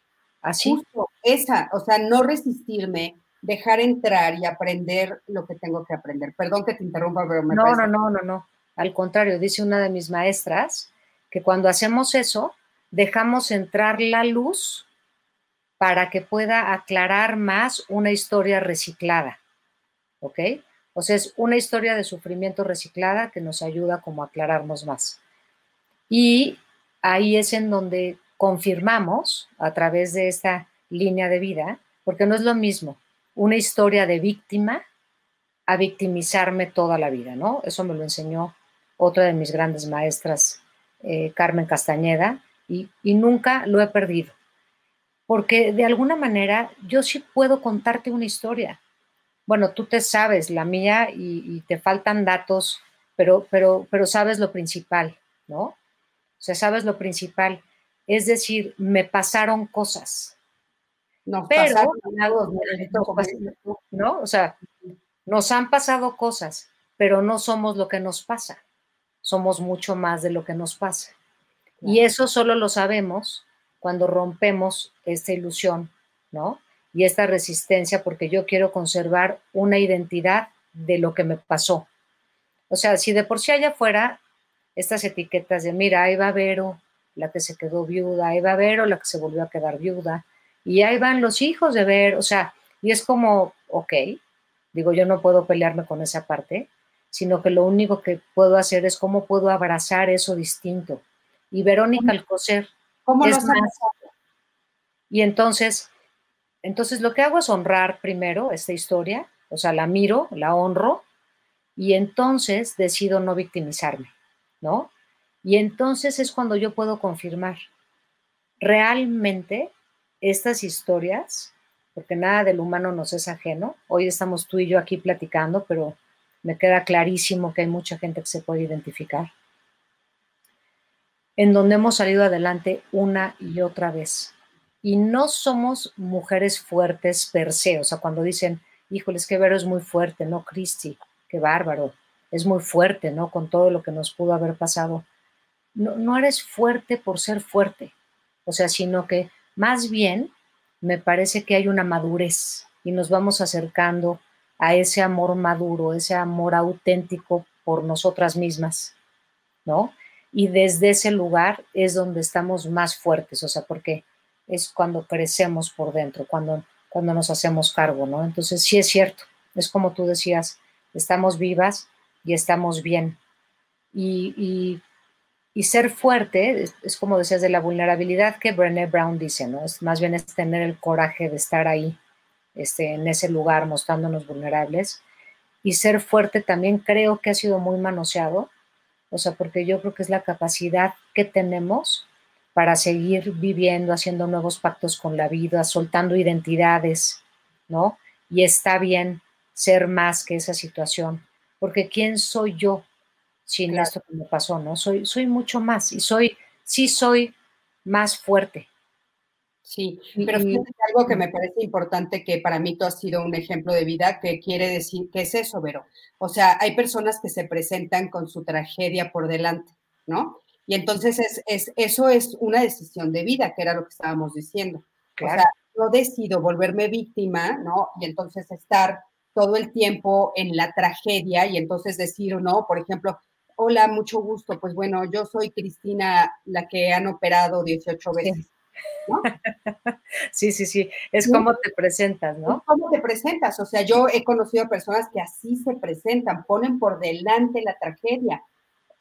Así. Justo esa, o sea, no resistirme, dejar entrar y aprender lo que tengo que aprender. Perdón que te interrumpa, pero me No, no, no, no, no. Al contrario, dice una de mis maestras que cuando hacemos eso, dejamos entrar la luz para que pueda aclarar más una historia reciclada. ¿Ok? O sea, es una historia de sufrimiento reciclada que nos ayuda como a aclararnos más. Y ahí es en donde confirmamos a través de esta línea de vida, porque no es lo mismo una historia de víctima a victimizarme toda la vida, ¿no? Eso me lo enseñó otra de mis grandes maestras, eh, Carmen Castañeda, y, y nunca lo he perdido. Porque de alguna manera yo sí puedo contarte una historia bueno, tú te sabes la mía y, te faltan datos, pero, pero, pero sabes lo principal, ¿no? O sea, sabes lo principal. Es decir, me pasaron cosas. No, pero, ¿no? O sea, nos han pasado cosas, pero no somos lo que nos pasa. Somos mucho más de lo que nos pasa. Y eso solo lo sabemos cuando rompemos esta ilusión, ¿no? Y esta resistencia porque yo quiero conservar una identidad de lo que me pasó. O sea, si de por sí allá afuera estas etiquetas de, mira, ahí va Vero, la que se quedó viuda, ahí va Vero, la que se volvió a quedar viuda, y ahí van los hijos de Vero, o sea, y es como, ok, digo, yo no puedo pelearme con esa parte, sino que lo único que puedo hacer es cómo puedo abrazar eso distinto. Y Verónica Alcocer ¿Cómo es más. Y entonces, entonces lo que hago es honrar primero esta historia, o sea, la miro, la honro, y entonces decido no victimizarme, ¿no? Y entonces es cuando yo puedo confirmar, realmente estas historias, porque nada del humano nos es ajeno, hoy estamos tú y yo aquí platicando, pero me queda clarísimo que hay mucha gente que se puede identificar, en donde hemos salido adelante una y otra vez. Y no somos mujeres fuertes per se, o sea, cuando dicen, híjoles, que Vero es muy fuerte, ¿no, Cristi? Qué bárbaro, es muy fuerte, ¿no? Con todo lo que nos pudo haber pasado. No, no eres fuerte por ser fuerte, o sea, sino que más bien me parece que hay una madurez y nos vamos acercando a ese amor maduro, ese amor auténtico por nosotras mismas, ¿no? Y desde ese lugar es donde estamos más fuertes, o sea, porque es cuando crecemos por dentro, cuando, cuando nos hacemos cargo, ¿no? Entonces, sí es cierto, es como tú decías, estamos vivas y estamos bien. Y, y, ser fuerte, es, como decías, de la vulnerabilidad que Brené Brown dice, ¿no? Es más bien es tener el coraje de estar ahí, este, en ese lugar, mostrándonos vulnerables. Y ser fuerte también creo que ha sido muy manoseado, o sea, porque yo creo que es la capacidad que tenemos para seguir viviendo, haciendo nuevos pactos con la vida, soltando identidades, ¿no? Y está bien ser más que esa situación, porque ¿quién soy yo sin esto que me pasó, no? Soy, soy mucho más y soy, sí soy más fuerte. Sí, pero algo que me parece importante que para mí tú has sido un ejemplo de vida, que quiere decir, que es eso, Vero? O sea, hay personas que se presentan con su tragedia por delante, ¿no? Y entonces es, es, eso es una decisión de vida, que era lo que estábamos diciendo. O sea, yo decido volverme víctima, ¿no? Y entonces estar todo el tiempo en la tragedia y entonces decir, ¿no? Por ejemplo, hola, mucho gusto, pues bueno, yo soy Cristina, la que han operado 18 veces. ¿No? Sí, sí, sí, es como te presentas, ¿no? ¿Cómo te presentas? O sea, yo he conocido personas que así se presentan, ponen por delante la tragedia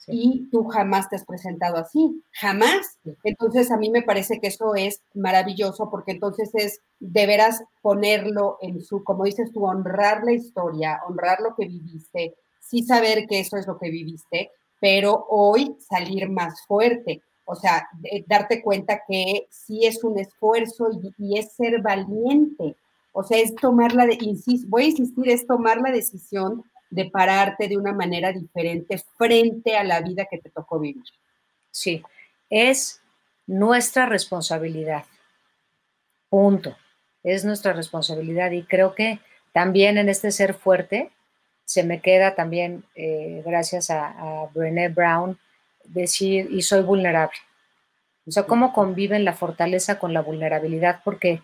y tú jamás te has presentado así, jamás. Entonces a mí me parece que eso es maravilloso porque entonces es de veras ponerlo en su, como dices tú, honrar la historia, honrar lo que viviste, sí saber que eso es lo que viviste, pero hoy salir más fuerte. O sea, darte cuenta que sí es un esfuerzo y, y es ser valiente. O sea, es tomar la, de, insisto, voy a insistir, es tomar la decisión de pararte de una manera diferente frente a la vida que te tocó vivir. Sí, es nuestra responsabilidad. Punto. Es nuestra responsabilidad y creo que también en este ser fuerte se me queda también, eh, gracias a, a Brené Brown, decir, y soy vulnerable. O sea, cómo conviven la fortaleza con la vulnerabilidad, porque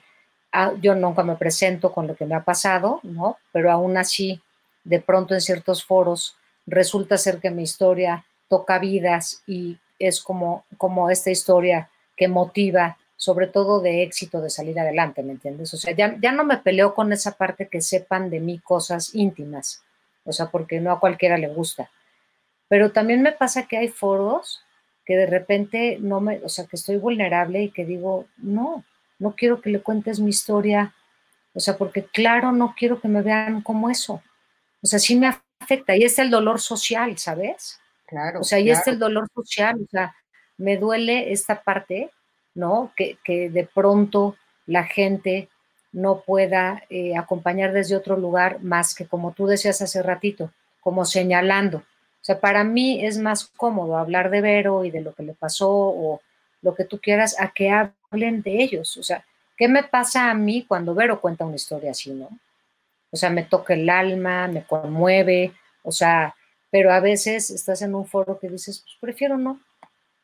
ah, yo nunca me presento con lo que me ha pasado, ¿no? Pero aún así de pronto en ciertos foros resulta ser que mi historia toca vidas y es como, como esta historia que motiva, sobre todo de éxito, de salir adelante, ¿me entiendes? O sea, ya, ya no me peleo con esa parte que sepan de mí cosas íntimas, o sea, porque no a cualquiera le gusta. Pero también me pasa que hay foros que de repente no me, o sea, que estoy vulnerable y que digo, no, no quiero que le cuentes mi historia, o sea, porque claro, no quiero que me vean como eso. O sea, sí me afecta y es el dolor social, ¿sabes? Claro. O sea, y es el dolor social, o sea, me duele esta parte, ¿no? Que, de pronto la gente no pueda eh, acompañar desde otro lugar más que como tú decías hace ratito, como señalando. O sea, para mí es más cómodo hablar de Vero y de lo que le pasó o lo que tú quieras a que hablen de ellos. O sea, ¿qué me pasa a mí cuando Vero cuenta una historia así, no? O sea, me toca el alma, me conmueve, o sea, pero a veces estás en un foro que dices, pues prefiero no,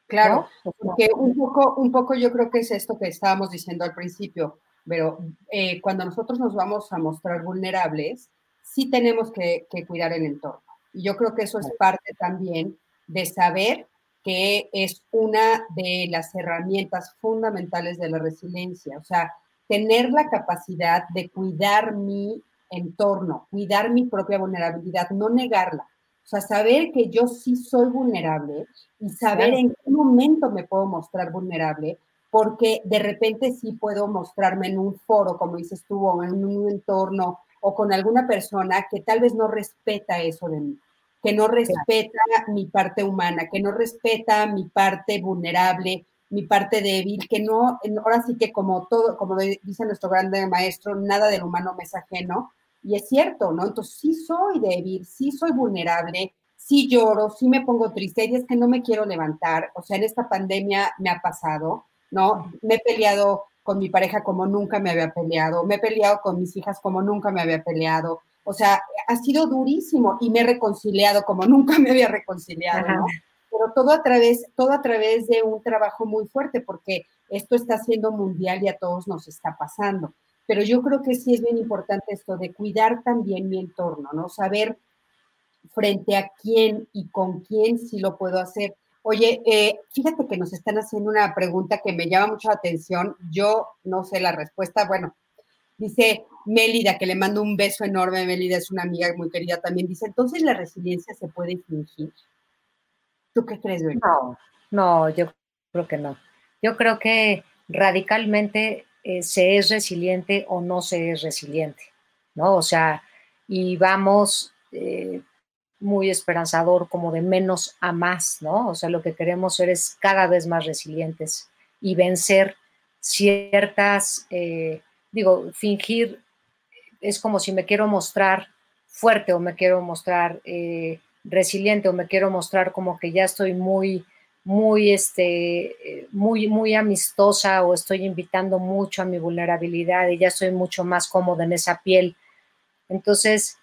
Claro, porque un poco, un poco yo creo que es esto que estábamos diciendo al principio, pero eh, cuando nosotros nos vamos a mostrar vulnerables, sí tenemos que, cuidar el entorno. Y yo creo que eso es parte también de saber que es una de las herramientas fundamentales de la resiliencia, o sea, tener la capacidad de cuidar mi entorno, cuidar mi propia vulnerabilidad, no negarla. O sea, saber que yo sí soy vulnerable y saber en qué momento me puedo mostrar vulnerable, porque de repente sí puedo mostrarme en un foro, como dices tú, o en un entorno o con alguna persona que tal vez no respeta eso de mí, que no respeta mi parte humana, que no respeta mi parte vulnerable, mi parte débil, que no, ahora sí que como todo, como dice nuestro grande maestro, nada del humano me es ajeno. Y es cierto, ¿no? Entonces sí soy débil, sí soy vulnerable, sí lloro, sí me pongo triste, y es que no me quiero levantar. O sea, en esta pandemia me ha pasado, ¿no? Me he peleado con mi pareja como nunca me había peleado, me he peleado con mis hijas como nunca me había peleado, o sea, ha sido durísimo y me he reconciliado como nunca me había reconciliado, ¿no? Pero todo a través, todo a través de un trabajo muy fuerte, porque esto está siendo mundial y a todos nos está pasando. Pero yo creo que sí es bien importante esto de cuidar también mi entorno, ¿no? Saber frente a quién y con quién sí lo puedo hacer. Oye, eh, fíjate que nos están haciendo una pregunta que me llama mucho la atención. Yo no sé la respuesta. Bueno, dice Mélida, que le mando un beso enorme. Mélida es una amiga muy querida también. Dice, entonces la resiliencia se puede fingir. ¿Tú qué crees, No, no, yo creo que no. Yo creo que radicalmente eh, se es resiliente o no se es resiliente, ¿no? O sea, y vamos eh, muy esperanzador, como de menos a más, ¿no? O sea, lo que queremos ser es cada vez más resilientes y vencer ciertas, eh, digo, fingir es como si me quiero mostrar fuerte o me quiero mostrar resiliente o me quiero mostrar como que ya estoy muy, muy, este, muy, muy amistosa o estoy invitando mucho a mi vulnerabilidad y ya estoy mucho más cómoda en esa piel. Entonces,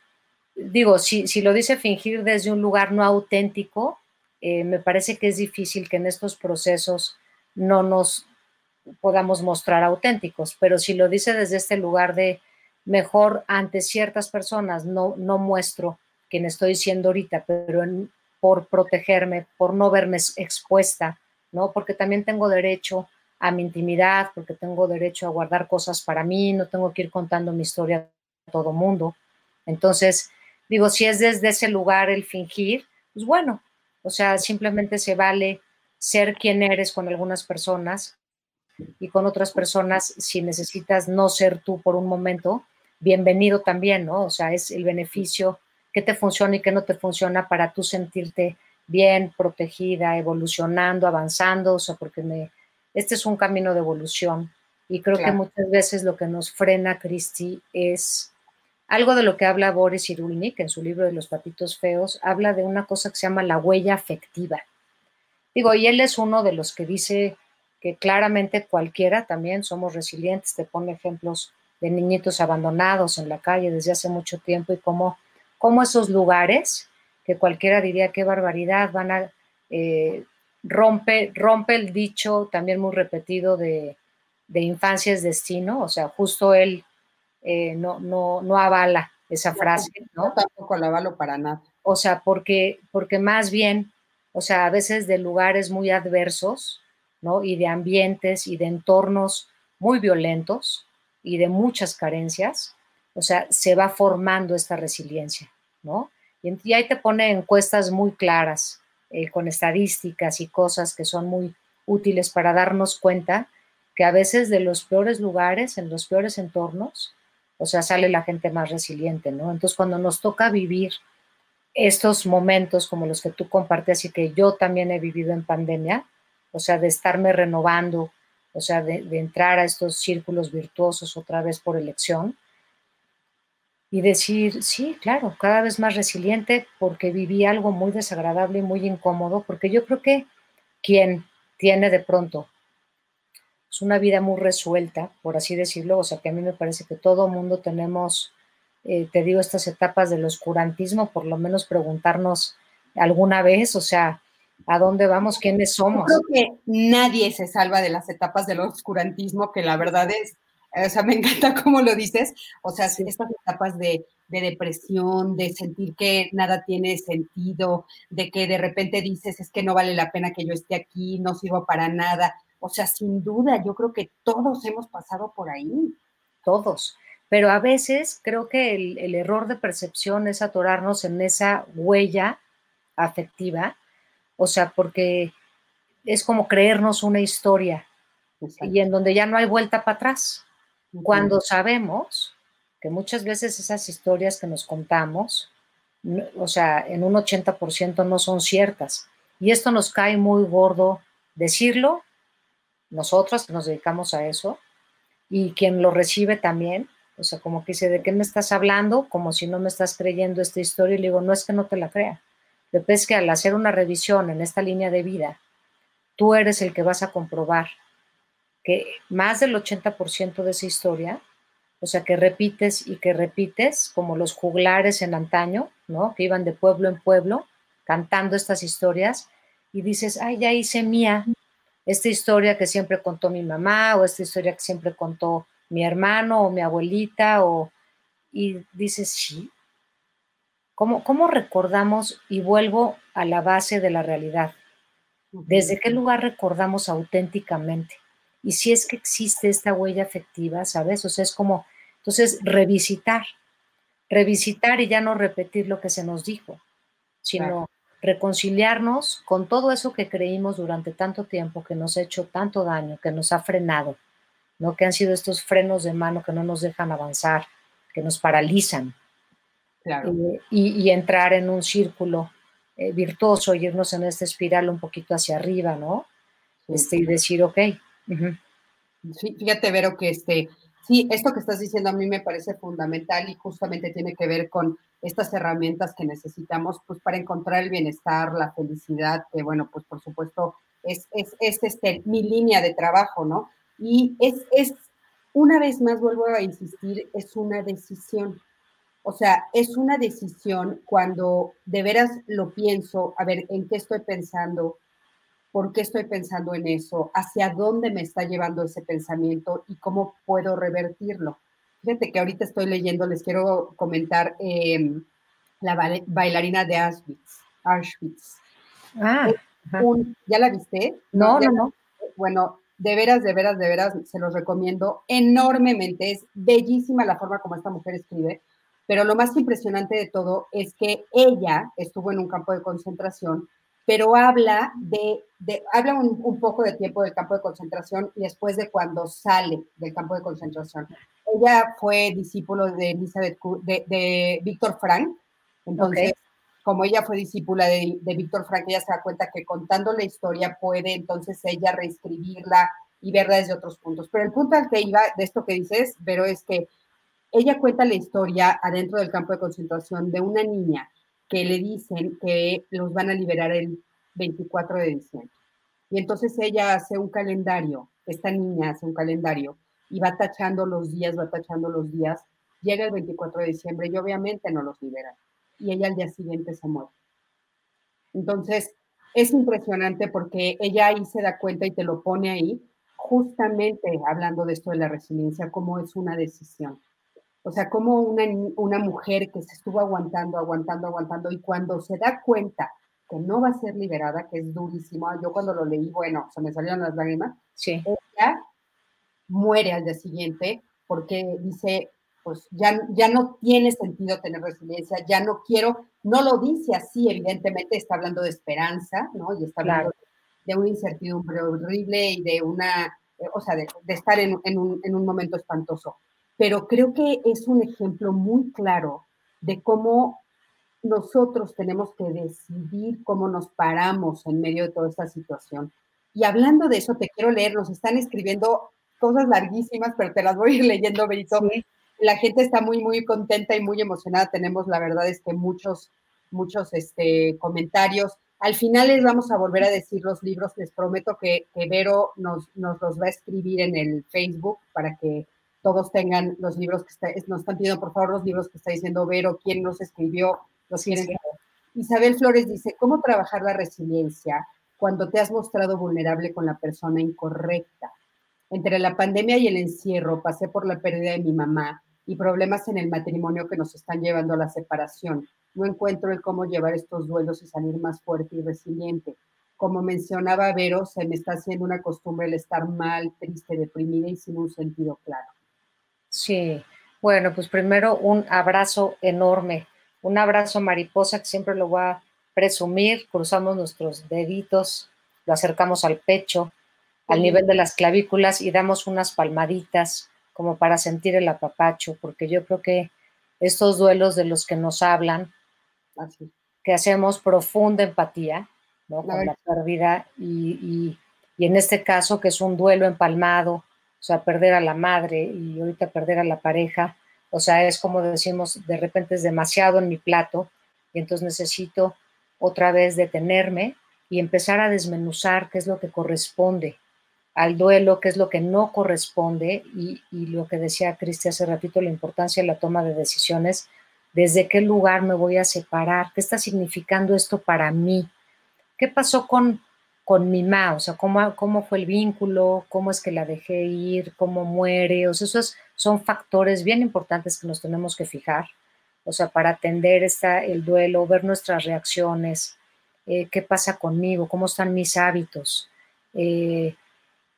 digo, si, si, lo dice fingir desde un lugar no auténtico, eh, me parece que es difícil que en estos procesos no nos podamos mostrar auténticos, pero si lo dice desde este lugar de mejor ante ciertas personas, no, no muestro quien estoy siendo ahorita, pero por protegerme, por no verme expuesta, ¿no? Porque también tengo derecho a mi intimidad, porque tengo derecho a guardar cosas para mí, no tengo que ir contando mi historia a todo mundo. Entonces, Digo, si es desde ese lugar el fingir, pues bueno, o sea, simplemente se vale ser quien eres con algunas personas y con otras personas, si necesitas no ser tú por un momento, bienvenido también, ¿no? O sea, es el beneficio que te funciona y que no te funciona para tú sentirte bien, protegida, evolucionando, avanzando, o sea, porque me, este es un camino de evolución y creo que muchas veces lo que nos frena, Cristi, es algo de lo que habla Boris Cyrulnik en su libro de los patitos feos, habla de una cosa que se llama la huella afectiva. Digo, y él es uno de los que dice que claramente cualquiera también somos resilientes, te pone ejemplos de niñitos abandonados en la calle desde hace mucho tiempo y cómo, cómo esos lugares, que cualquiera diría qué barbaridad, van a eh, rompe, rompe el dicho también muy repetido de, de infancia es destino, o sea, justo él eh, no, no, no avala esa frase, ¿no? tampoco la avalo para nada. O sea, porque, porque más bien, o sea, a veces de lugares muy adversos, ¿no? Y de ambientes y de entornos muy violentos y de muchas carencias, o sea, se va formando esta resiliencia, ¿no? Y, ahí te pone encuestas muy claras, eh, con estadísticas y cosas que son muy útiles para darnos cuenta que a veces de los peores lugares, en los peores entornos, o sea, sale la gente más resiliente, ¿no? Entonces, cuando nos toca vivir estos momentos como los que tú compartes y que yo también he vivido en pandemia, o sea, de estarme renovando, o sea, de, entrar a estos círculos virtuosos otra vez por elección y decir, sí, claro, cada vez más resiliente porque viví algo muy desagradable y muy incómodo, porque yo creo que quien tiene de pronto es una vida muy resuelta, por así decirlo, o sea que a mí me parece que todo mundo tenemos, eh, te digo, estas etapas del oscurantismo, por lo menos preguntarnos alguna vez, o sea, a dónde vamos, quiénes somos. creo que nadie se salva de las etapas del oscurantismo, que la verdad es, o sea, me encanta cómo lo dices, o sea, estas etapas de, de depresión, de sentir que nada tiene sentido, de que de repente dices, es que no vale la pena que yo esté aquí, no sirvo para nada. O sea, sin duda, yo creo que todos hemos pasado por ahí. Todos. Pero a veces creo que el, error de percepción es atorarnos en esa huella afectiva, o sea, porque es como creernos una historia y en donde ya no hay vuelta para atrás. Cuando sabemos que muchas veces esas historias que nos contamos, o sea, en un 80% no son ciertas. Y esto nos cae muy gordo decirlo, nosotros que nos dedicamos a eso, y quien lo recibe también, o sea, como que dice, ¿de qué me estás hablando? Como si no me estás creyendo esta historia. Y le digo, no es que no te la crea. Lo que es que al hacer una revisión en esta línea de vida, tú eres el que vas a comprobar que más del 80% de esa historia, o sea, que repites y que repites, como los juglares en antaño, ¿no? Que iban de pueblo en pueblo cantando estas historias y dices, ay, ya hice mía esta historia que siempre contó mi mamá o esta historia que siempre contó mi hermano o mi abuelita, o, y dices, sí. ¿Cómo, ¿Cómo recordamos? Y vuelvo a la base de la realidad. ¿Desde qué lugar recordamos auténticamente? Y si es que existe esta huella afectiva, ¿sabes? O sea, es como, entonces, revisitar, revisitar y ya no repetir lo que se nos dijo, sino reconciliarnos con todo eso que creímos durante tanto tiempo, que nos ha hecho tanto daño, que nos ha frenado, ¿no? Que han sido estos frenos de mano que no nos dejan avanzar, que nos paralizan. Eh, y, entrar en un círculo eh, virtuoso y irnos en esta espiral un poquito hacia arriba, ¿no? Este, y decir, ok. Sí, fíjate, Vero, que este, sí, esto que estás diciendo a mí me parece fundamental y justamente tiene que ver con estas herramientas que necesitamos pues para encontrar el bienestar, la felicidad, que bueno, pues por supuesto es, es, es este, mi línea de trabajo, ¿no? Y es, es, una vez más vuelvo a insistir, es una decisión. O sea, es una decisión cuando de veras lo pienso, a ver, ¿en qué estoy pensando? ¿Por qué estoy pensando en eso? ¿Hacia dónde me está llevando ese pensamiento y cómo puedo revertirlo? Fíjate que ahorita estoy leyendo, les quiero comentar em, la bailarina de Auschwitz. Auschwitz. Ah, ¿Ya la viste? No, no, no. Bueno, de veras, de veras, de veras, se los recomiendo enormemente. Es bellísima la forma como esta mujer escribe, pero lo más impresionante de todo es que ella estuvo en un campo de concentración, pero habla de, habla un, poco de tiempo del campo de concentración y después de cuando sale del campo de concentración. Ella fue discípulo de Elizabeth, de, de Víctor Frank, entonces como ella fue discípula de, Víctor Frank, ella se da cuenta que contando la historia puede entonces ella reescribirla y verla desde otros puntos. Pero el punto al que iba de esto que dices, pero es que ella cuenta la historia adentro del campo de concentración de una niña que le dicen que los van a liberar el 24 de diciembre. Y entonces ella hace un calendario, esta niña hace un calendario y va tachando los días, va tachando los días. Llega el 24 de diciembre y obviamente no los liberan y ella al día siguiente se muere. Entonces, es impresionante porque ella ahí se da cuenta y te lo pone ahí, justamente hablando de esto de la resiliencia, cómo es una decisión. O sea, como una, una mujer que se estuvo aguantando, aguantando, aguantando, y cuando se da cuenta que no va a ser liberada, que es durísimo, yo cuando lo leí, bueno, se me salieron las lágrimas, sí. ella muere al día siguiente porque dice, pues ya, ya no tiene sentido tener resiliencia, ya no quiero, no lo dice así, evidentemente está hablando de esperanza, ¿no? Y está hablando de una incertidumbre horrible y de una, o sea, de, estar en, un, en un momento espantoso. Pero creo que es un ejemplo muy claro de cómo nosotros tenemos que decidir cómo nos paramos en medio de toda esta situación. Y hablando de eso, te quiero leer, nos están escribiendo cosas larguísimas, pero te las voy a ir leyendo, Benito la gente está muy, muy contenta y muy emocionada. Tenemos, la verdad es que muchos, muchos este, comentarios. Al final les vamos a volver a decir los libros. Les prometo que, Vero nos, nos, los va a escribir en el Facebook para que todos tengan los libros que está, nos están pidiendo, por favor, los libros que está diciendo Vero, quién nos escribió, los quieren Isabel Flores dice, ¿cómo trabajar la resiliencia cuando te has mostrado vulnerable con la persona incorrecta? Entre la pandemia y el encierro pasé por la pérdida de mi mamá y problemas en el matrimonio que nos están llevando a la separación. No encuentro el cómo llevar estos duelos y salir más fuerte y resiliente. Como mencionaba Vero, se me está haciendo una costumbre el estar mal, triste, deprimida y sin un sentido claro. Sí, bueno, pues primero un abrazo enorme, un abrazo mariposa que siempre lo voy a presumir, cruzamos nuestros deditos, lo acercamos al pecho, al nivel de las clavículas y damos unas palmaditas como para sentir el apapacho, porque yo creo que estos duelos de los que nos hablan, que hacemos profunda empatía ¿no? con la pérdida y, y, en este caso que es un duelo empalmado, o sea, perder a la madre y ahorita perder a la pareja, o sea, es como decimos, de repente es demasiado en mi plato y entonces necesito otra vez detenerme y empezar a desmenuzar qué es lo que corresponde al duelo, qué es lo que no corresponde y, lo que decía Cristi hace ratito, la importancia de la toma de decisiones, desde qué lugar me voy a separar, qué está significando esto para mí, qué pasó con, con mi mamá, o sea, cómo, cómo fue el vínculo, cómo es que la dejé ir, cómo muere, o sea, esos son factores bien importantes que nos tenemos que fijar, o sea, para atender esta, el duelo, ver nuestras reacciones, eh, qué pasa conmigo, cómo están mis hábitos. Eh,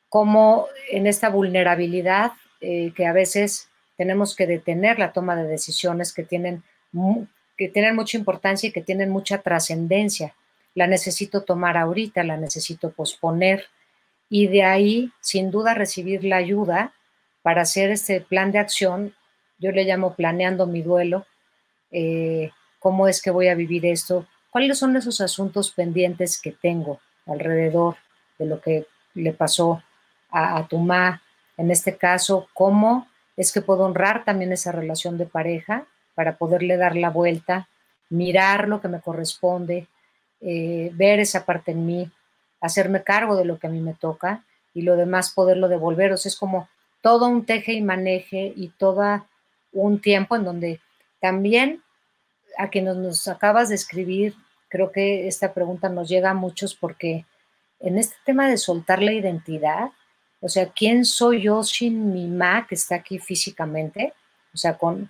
cómo en esta vulnerabilidad eh, que a veces tenemos que detener la toma de decisiones que tienen, que tienen mucha importancia y que tienen mucha trascendencia. La necesito tomar ahorita, la necesito posponer y de ahí, sin duda, recibir la ayuda para hacer este plan de acción. Yo le llamo planeando mi duelo. Eh, ¿Cómo es que voy a vivir esto? ¿Cuáles son esos asuntos pendientes que tengo alrededor de lo que le pasó a, tu ma, en este caso, cómo es que puedo honrar también esa relación de pareja para poderle dar la vuelta, mirar lo que me corresponde, eh, ver esa parte en mí, hacerme cargo de lo que a mí me toca y lo demás poderlo devolver. O sea, es como todo un teje y maneje y todo un tiempo en donde también a quienes nos acabas de escribir, creo que esta pregunta nos llega a muchos porque en este tema de soltar la identidad, o sea, ¿quién soy yo sin mi mamá que está aquí físicamente? O sea, con,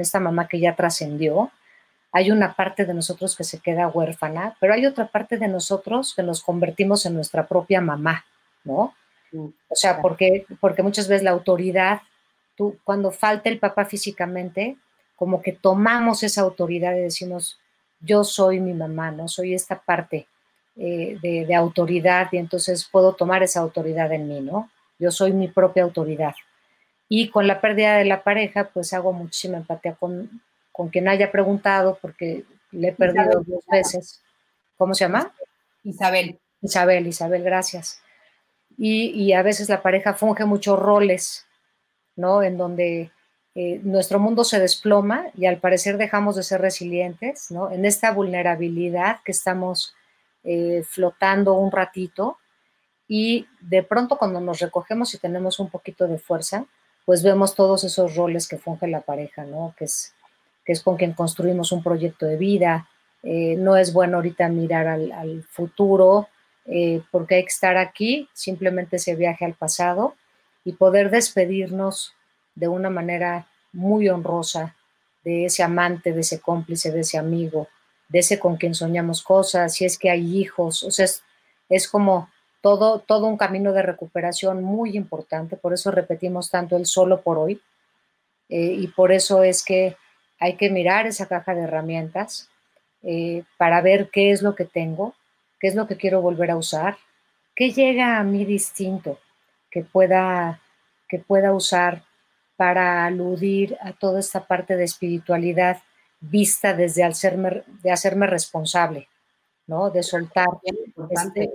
esta mamá que ya trascendió. Hay una parte de nosotros que se queda huérfana, pero hay otra parte de nosotros que nos convertimos en nuestra propia mamá, ¿no? O sea, porque, porque muchas veces la autoridad, tú, cuando falta el papá físicamente, como que tomamos esa autoridad y decimos, yo soy mi mamá, ¿no? Soy esta parte eh, de, autoridad y entonces puedo tomar esa autoridad en mí, ¿no? Yo soy mi propia autoridad. Y con la pérdida de la pareja, pues hago muchísima empatía con, con quien haya preguntado, porque le he perdido dos veces. ¿Cómo se llama? Isabel. Isabel, Isabel, gracias. Y, y a veces la pareja funge muchos roles, ¿no? En donde eh, nuestro mundo se desploma y al parecer dejamos de ser resilientes, ¿no? En esta vulnerabilidad que estamos eh, flotando un ratito y de pronto cuando nos recogemos y tenemos un poquito de fuerza, pues vemos todos esos roles que funge la pareja, ¿no? Que es, es con quien construimos un proyecto de vida. Eh, no es bueno ahorita mirar al, futuro eh, porque hay que estar aquí, simplemente ese viaje al pasado y poder despedirnos de una manera muy honrosa de ese amante, de ese cómplice, de ese amigo, de ese con quien soñamos cosas, si es que hay hijos, o sea, es, como todo, todo un camino de recuperación muy importante, por eso repetimos tanto el solo por hoy, eh, y por eso es que hay que mirar esa caja de herramientas eh, para ver qué es lo que tengo, qué es lo que quiero volver a usar, qué llega a mí distinto que pueda, que pueda usar para aludir a toda esta parte de espiritualidad vista desde hacerme, de hacerme responsable, ¿no? De soltar este,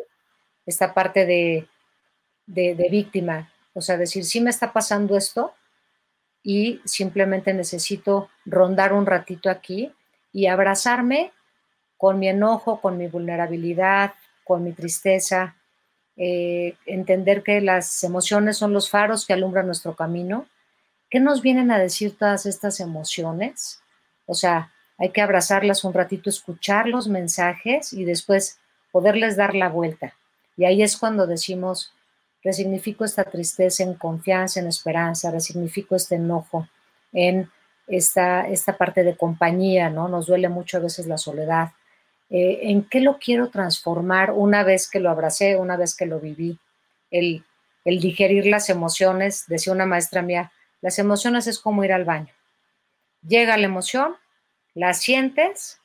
esta parte de, de, víctima. O sea, decir, sí me está pasando esto y simplemente necesito rondar un ratito aquí y abrazarme con mi enojo, con mi vulnerabilidad, con mi tristeza, eh, entender que las emociones son los faros que alumbran nuestro camino. ¿Qué nos vienen a decir todas estas emociones? O sea, hay que abrazarlas un ratito, escuchar los mensajes y después poderles dar la vuelta. Y ahí es cuando decimos, resignifico esta tristeza en confianza, en esperanza, resignifico este enojo en esta, esta parte de compañía, ¿no? Nos duele mucho a veces la soledad. Eh, ¿En qué lo quiero transformar una vez que lo abracé, una vez que lo viví? El, el digerir las emociones, decía una maestra mía, las emociones es como ir al baño. Llega la emoción, la sientes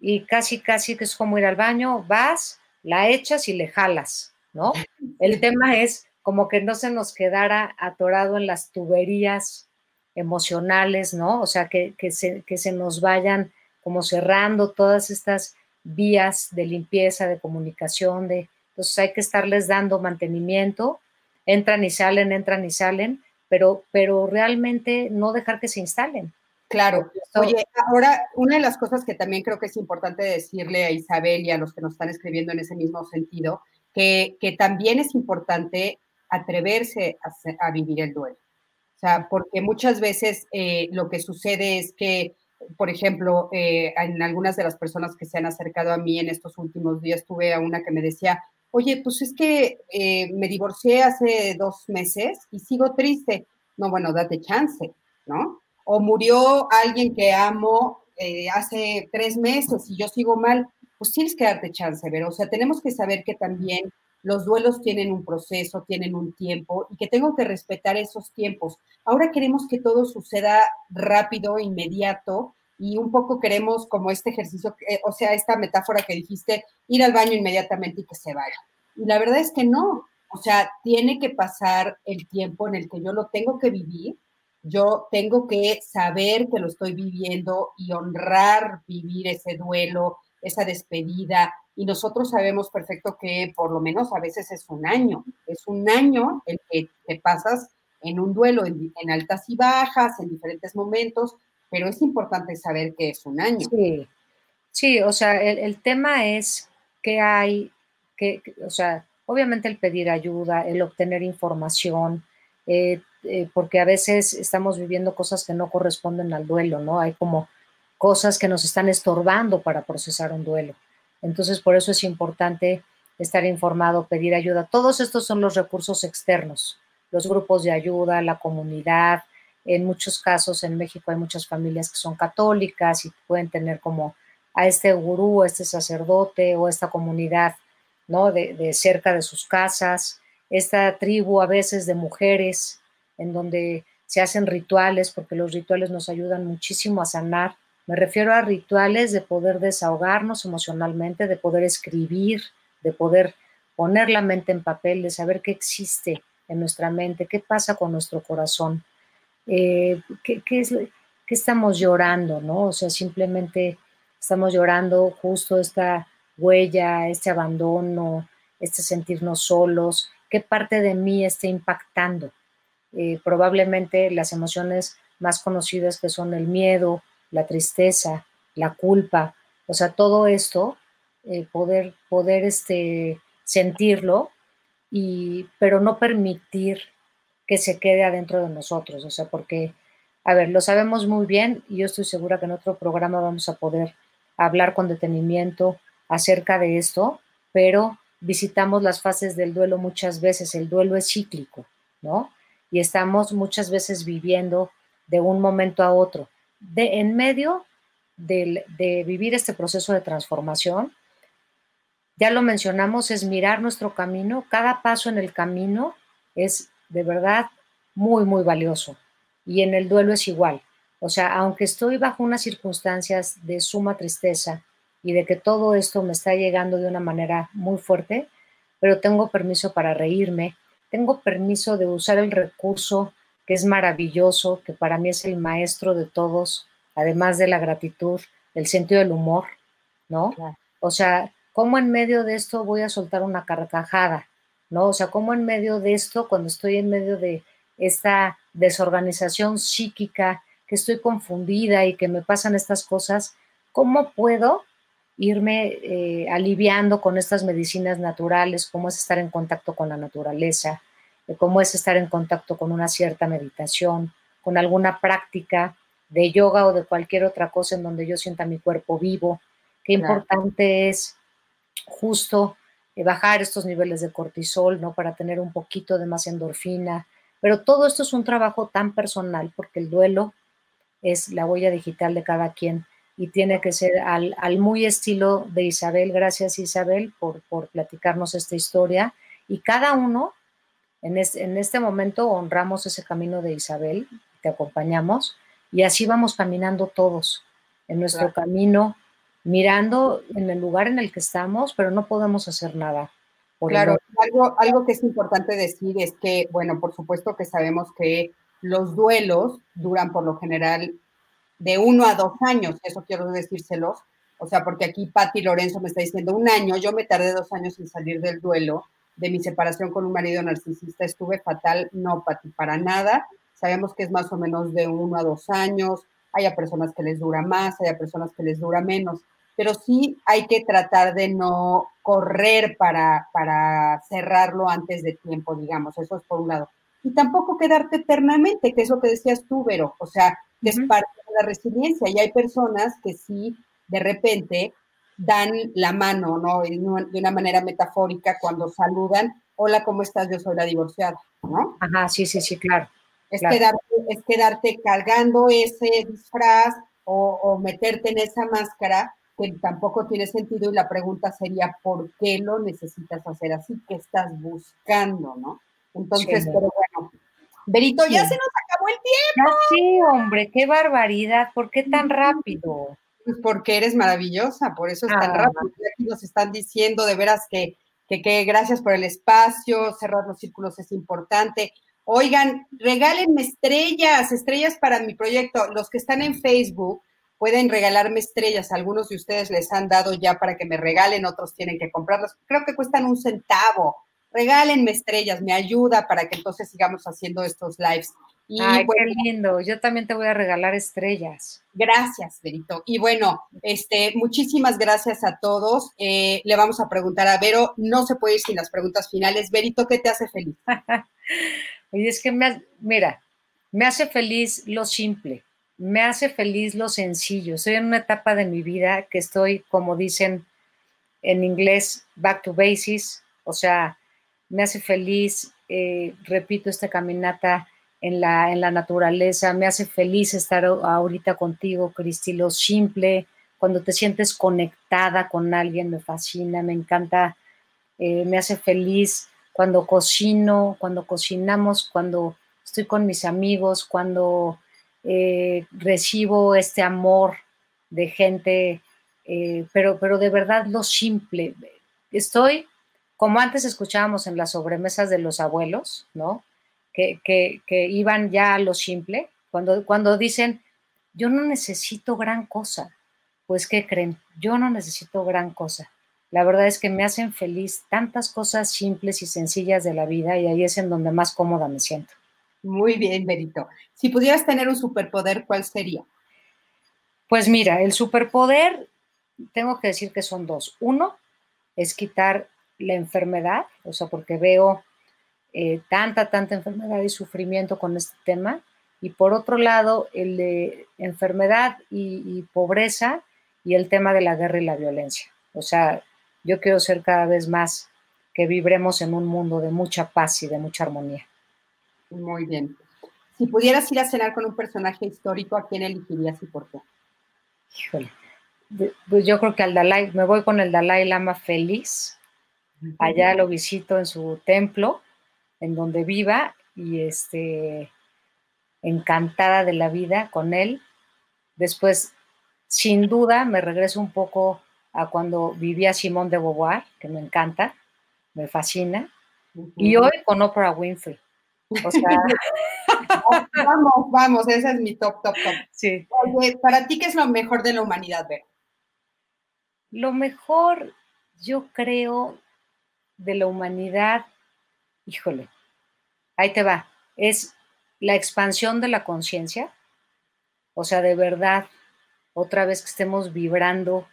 y casi, casi que es como ir al baño, vas, la echas y le jalas, ¿no? El tema es como que no se nos quedara atorado en las tuberías emocionales, ¿no? O sea, que, se, que se nos vayan como cerrando todas estas vías de limpieza, de comunicación, de... Entonces hay que estarles dando mantenimiento, entran y salen, entran y salen, pero, pero realmente no dejar que se instalen. Claro. Oye, ahora una de las cosas que también creo que es importante decirle a Isabel y a los que nos están escribiendo en ese mismo sentido, que, que también es importante atreverse a, vivir el duelo. O sea, porque muchas veces eh, lo que sucede es que, por ejemplo, eh, en algunas de las personas que se han acercado a mí en estos últimos días, tuve a una que me decía, oye, pues es que eh, me divorcié hace dos meses y sigo triste. No, bueno, date chance, ¿no? o murió alguien que amo eh, hace tres meses y yo sigo mal, pues tienes que darte chance, pero, o sea, tenemos que saber que también los duelos tienen un proceso, tienen un tiempo y que tengo que respetar esos tiempos. Ahora queremos que todo suceda rápido, inmediato y un poco queremos como este ejercicio, eh, o sea, esta metáfora que dijiste, ir al baño inmediatamente y que se vaya. Y la verdad es que no, o sea, tiene que pasar el tiempo en el que yo lo tengo que vivir yo tengo que saber que lo estoy viviendo y honrar vivir ese duelo, esa despedida. Y nosotros sabemos perfecto que por lo menos a veces es un año, es un año el que te pasas en un duelo, en, altas y bajas, en diferentes momentos, pero es importante saber que es un año. Sí, sí o sea, el, tema es que hay, que, o sea, obviamente el pedir ayuda, el obtener información, eh, eh, porque a veces estamos viviendo cosas que no corresponden al duelo, ¿no? Hay como cosas que nos están estorbando para procesar un duelo. Entonces, por eso es importante estar informado, pedir ayuda. Todos estos son los recursos externos, los grupos de ayuda, la comunidad. En muchos casos en México hay muchas familias que son católicas y pueden tener como a este gurú, a este sacerdote o esta comunidad, ¿no? De, de cerca de sus casas, esta tribu a veces de mujeres en donde se hacen rituales, porque los rituales nos ayudan muchísimo a sanar. Me refiero a rituales de poder desahogarnos emocionalmente, de poder escribir, de poder poner la mente en papel, de saber qué existe en nuestra mente, qué pasa con nuestro corazón, eh, qué, es, qué estamos llorando, ¿no? O sea, simplemente estamos llorando justo esta huella, este abandono, este sentirnos solos, qué parte de mí está impactando. Eh, probablemente las emociones más conocidas que son el miedo, la tristeza, la culpa, o sea, todo esto, eh, poder, poder este, sentirlo, y, pero no permitir que se quede adentro de nosotros, o sea, porque, a ver, lo sabemos muy bien y yo estoy segura que en otro programa vamos a poder hablar con detenimiento acerca de esto, pero visitamos las fases del duelo muchas veces, el duelo es cíclico, ¿no? y estamos muchas veces viviendo de un momento a otro. De, en medio de, de vivir este proceso de transformación, ya lo mencionamos, es mirar nuestro camino. Cada paso en el camino es de verdad muy, muy valioso. Y en el duelo es igual. O sea, aunque estoy bajo unas circunstancias de suma tristeza y de que todo esto me está llegando de una manera muy fuerte, pero tengo permiso para reírme, tengo permiso de usar el recurso que es maravilloso, que para mí es el maestro de todos, además de la gratitud, el sentido del humor, ¿no? O sea, ¿cómo en medio de esto voy a soltar una carcajada? ¿No? O sea, ¿cómo en medio de esto, cuando estoy en medio de esta desorganización psíquica, que estoy confundida y que me pasan estas cosas, ¿cómo puedo irme eh, aliviando con estas medicinas naturales, cómo es estar en contacto con la naturaleza, cómo es estar en contacto con una cierta meditación, con alguna práctica de yoga o de cualquier otra cosa en donde yo sienta mi cuerpo vivo. Qué importante es justo eh, bajar estos niveles de cortisol, ¿no? Para tener un poquito de más endorfina. Pero todo esto es un trabajo tan personal porque el duelo es la huella digital de cada quien y tiene que ser al, muy estilo de Isabel. Gracias Isabel por, por platicarnos esta historia. Y cada uno, en en este momento, honramos ese camino de Isabel, te acompañamos y así vamos caminando todos en nuestro camino, mirando en el lugar en el que estamos, pero no podemos hacer nada. claro, algo, algo que es importante decir es que, bueno, por supuesto que sabemos que los duelos duran por lo general de uno a dos años, eso quiero decírselos, o sea, porque aquí Patti Lorenzo me está diciendo un año, yo me tardé dos años en salir del duelo de mi separación con un marido narcisista, estuve fatal, no, Patti, para nada, Sabemos que es más o menos de uno a dos años, hay a personas que les dura más, hay a personas que les dura menos, pero sí hay que tratar de no correr para, para cerrarlo antes de tiempo, digamos, eso es por un lado. Y tampoco quedarte eternamente, que es lo que decías tú, Vero, o sea, que es parte de la resiliencia. Y hay personas que sí, de repente, dan la mano, ¿no? De una manera metafórica cuando saludan, hola, ¿cómo estás? Yo soy la divorciada, ¿no? Ajá, sí, sí, sí, claro. Es, quedarte, es quedarte cargando ese disfraz o, meterte en esa máscara que tampoco tiene sentido y la pregunta sería, ¿por qué lo necesitas hacer así? ¿Qué estás buscando, no? Entonces, pero bueno, Berito, ya se nos acabó el tiempo. sí, hombre, qué barbaridad, ¿por qué tan rápido? Pues porque eres maravillosa, por eso es tan ah. rápido. Aquí nos están diciendo de veras que, que, que gracias por el espacio, cerrar los círculos es importante. Oigan, regálenme estrellas, estrellas para mi proyecto. Los que están en Facebook pueden regalarme estrellas. Algunos de ustedes les han dado ya para que me regalen, otros tienen que comprarlas. Creo que cuestan un centavo. Regálenme estrellas, me ayuda para que entonces sigamos haciendo estos lives. Y Ay, qué lindo. Yo también te voy a regalar estrellas. Gracias, Berito. Y bueno, este, muchísimas gracias a todos. Eh, le vamos a preguntar a Vero. No se puede ir sin las preguntas finales. Berito, ¿qué te hace feliz? Y es que, me, mira, me hace feliz lo simple, me hace feliz lo sencillo. Estoy en una etapa de mi vida que estoy, como dicen en inglés, back to basics, o sea, me hace feliz, eh, repito, esta caminata en la, en la naturaleza, me hace feliz estar ahorita contigo, Cristi, lo simple, cuando te sientes conectada con alguien, me fascina, me encanta, eh, me hace feliz cuando cocino, cuando cocinamos, cuando estoy con mis amigos, cuando eh, recibo este amor de gente, eh, pero, pero de verdad lo simple. Estoy, como antes escuchábamos en las sobremesas de los abuelos, ¿no? Que, iban ya a lo simple, cuando, cuando dicen, yo no necesito gran cosa, pues ¿qué creen? Yo no necesito gran cosa. La verdad es que me hacen feliz tantas cosas simples y sencillas de la vida y ahí es en donde más cómoda me siento. Muy bien, Berito. Si pudieras tener un superpoder, ¿cuál sería? Pues mira, el superpoder, tengo que decir que son dos. Uno es quitar la enfermedad, o sea, porque veo eh, tanta, tanta enfermedad y sufrimiento con este tema. Y por otro lado, el de enfermedad y pobreza y el tema de la guerra y la violencia. O sea, yo quiero ser cada vez más que vibremos en un mundo de mucha paz y de mucha armonía. Muy bien. Si pudieras ir a cenar con un personaje histórico, ¿a quién elegirías y por qué? Híjole, pues yo creo que al Dalai, me voy con el Dalai Lama feliz. Allá lo visito en su templo, en donde viva, y este, encantada de la vida con él. Después, sin duda, me regreso un poco a cuando vivía Simón de Beauvoir, que me encanta, me fascina, y hoy con Oprah Winfrey. O sea, vamos, vamos, ese es mi top, top, top. Sí. para ti, ¿qué es lo mejor de la humanidad? Lo mejor, yo creo, de la humanidad, híjole, ahí te va, es la expansión de la conciencia, o sea, de verdad, otra vez que estemos vibrando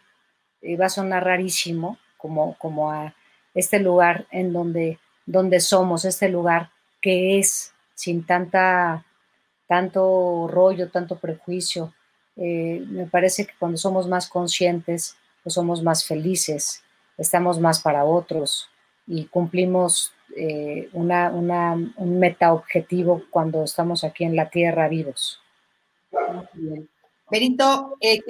eh, va a sonar rarísimo, como, como a este lugar en donde, donde somos, este lugar que es sin tanta tanto rollo, tanto prejuicio. Eh, me parece que cuando somos más conscientes, pues somos más felices, estamos más para otros y cumplimos eh, una, un meta objetivo cuando estamos aquí en la tierra vivos. Berito, eh,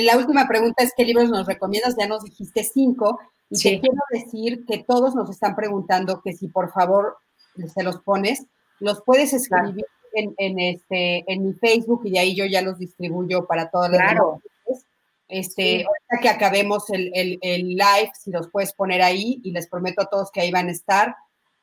la última pregunta es, ¿qué libros nos recomiendas? Ya nos dijiste cinco, y te quiero decir que todos nos están preguntando que si por favor se los pones, los puedes escribir en, este, en mi Facebook y de ahí yo ya los distribuyo para todas las claro. Este, ahorita que acabemos el, live, si los puedes poner ahí y les prometo a todos que ahí van a estar.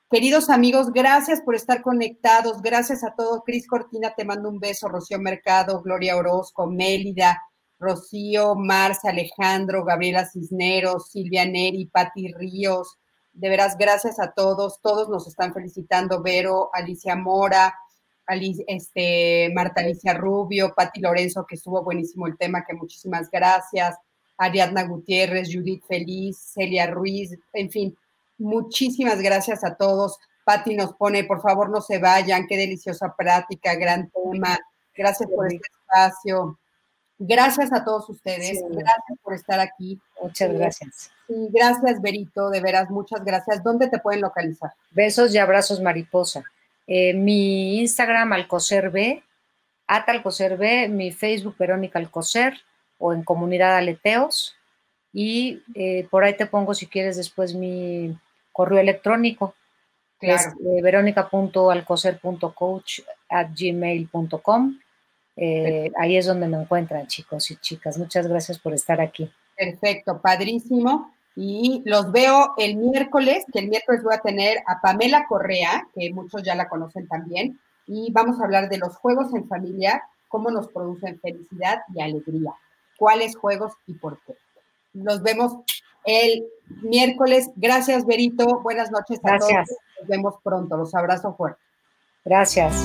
Queridos amigos, gracias por estar conectados. Gracias a todos. Cris Cortina, te mando un beso. Rocío Mercado, Gloria Orozco, Mélida, Rocío, Marcia, Alejandro, Gabriela Cisneros, Silvia Neri, Patti Ríos. De veras, gracias a todos. Todos nos están felicitando. Vero, Alicia Mora, este, Marta Alicia Rubio, Patti Lorenzo, que estuvo buenísimo el tema, que muchísimas gracias, Ariadna Gutiérrez, Judith Feliz, Celia Ruiz, en fin, muchísimas gracias a todos. Patti nos pone, por favor no se vayan, qué deliciosa práctica, gran tema. Gracias por este espacio. Gracias a todos ustedes, gracias por estar aquí. Muchas gracias. Sí, gracias, Berito, de veras, muchas gracias. ¿Dónde te pueden localizar? Besos y abrazos, mariposa. Eh, mi Instagram Alcocer B, Atalcocer B, mi Facebook Verónica Alcocer o en Comunidad Aleteos. Y eh, por ahí te pongo si quieres después mi correo electrónico, que es eh, verónica.alcocer.coach at gmail.com. ahí es donde me encuentran, chicos y chicas. Muchas gracias por estar aquí. Perfecto, padrísimo. Y los veo el miércoles, que el miércoles voy a tener a Pamela Correa, que muchos ya la conocen también, y vamos a hablar de los juegos en familia, cómo nos producen felicidad y alegría, cuáles juegos y por qué. Nos vemos el miércoles. Gracias, Berito. Buenas noches a Gracias. todos. Nos vemos pronto. Los abrazo fuerte. Gracias.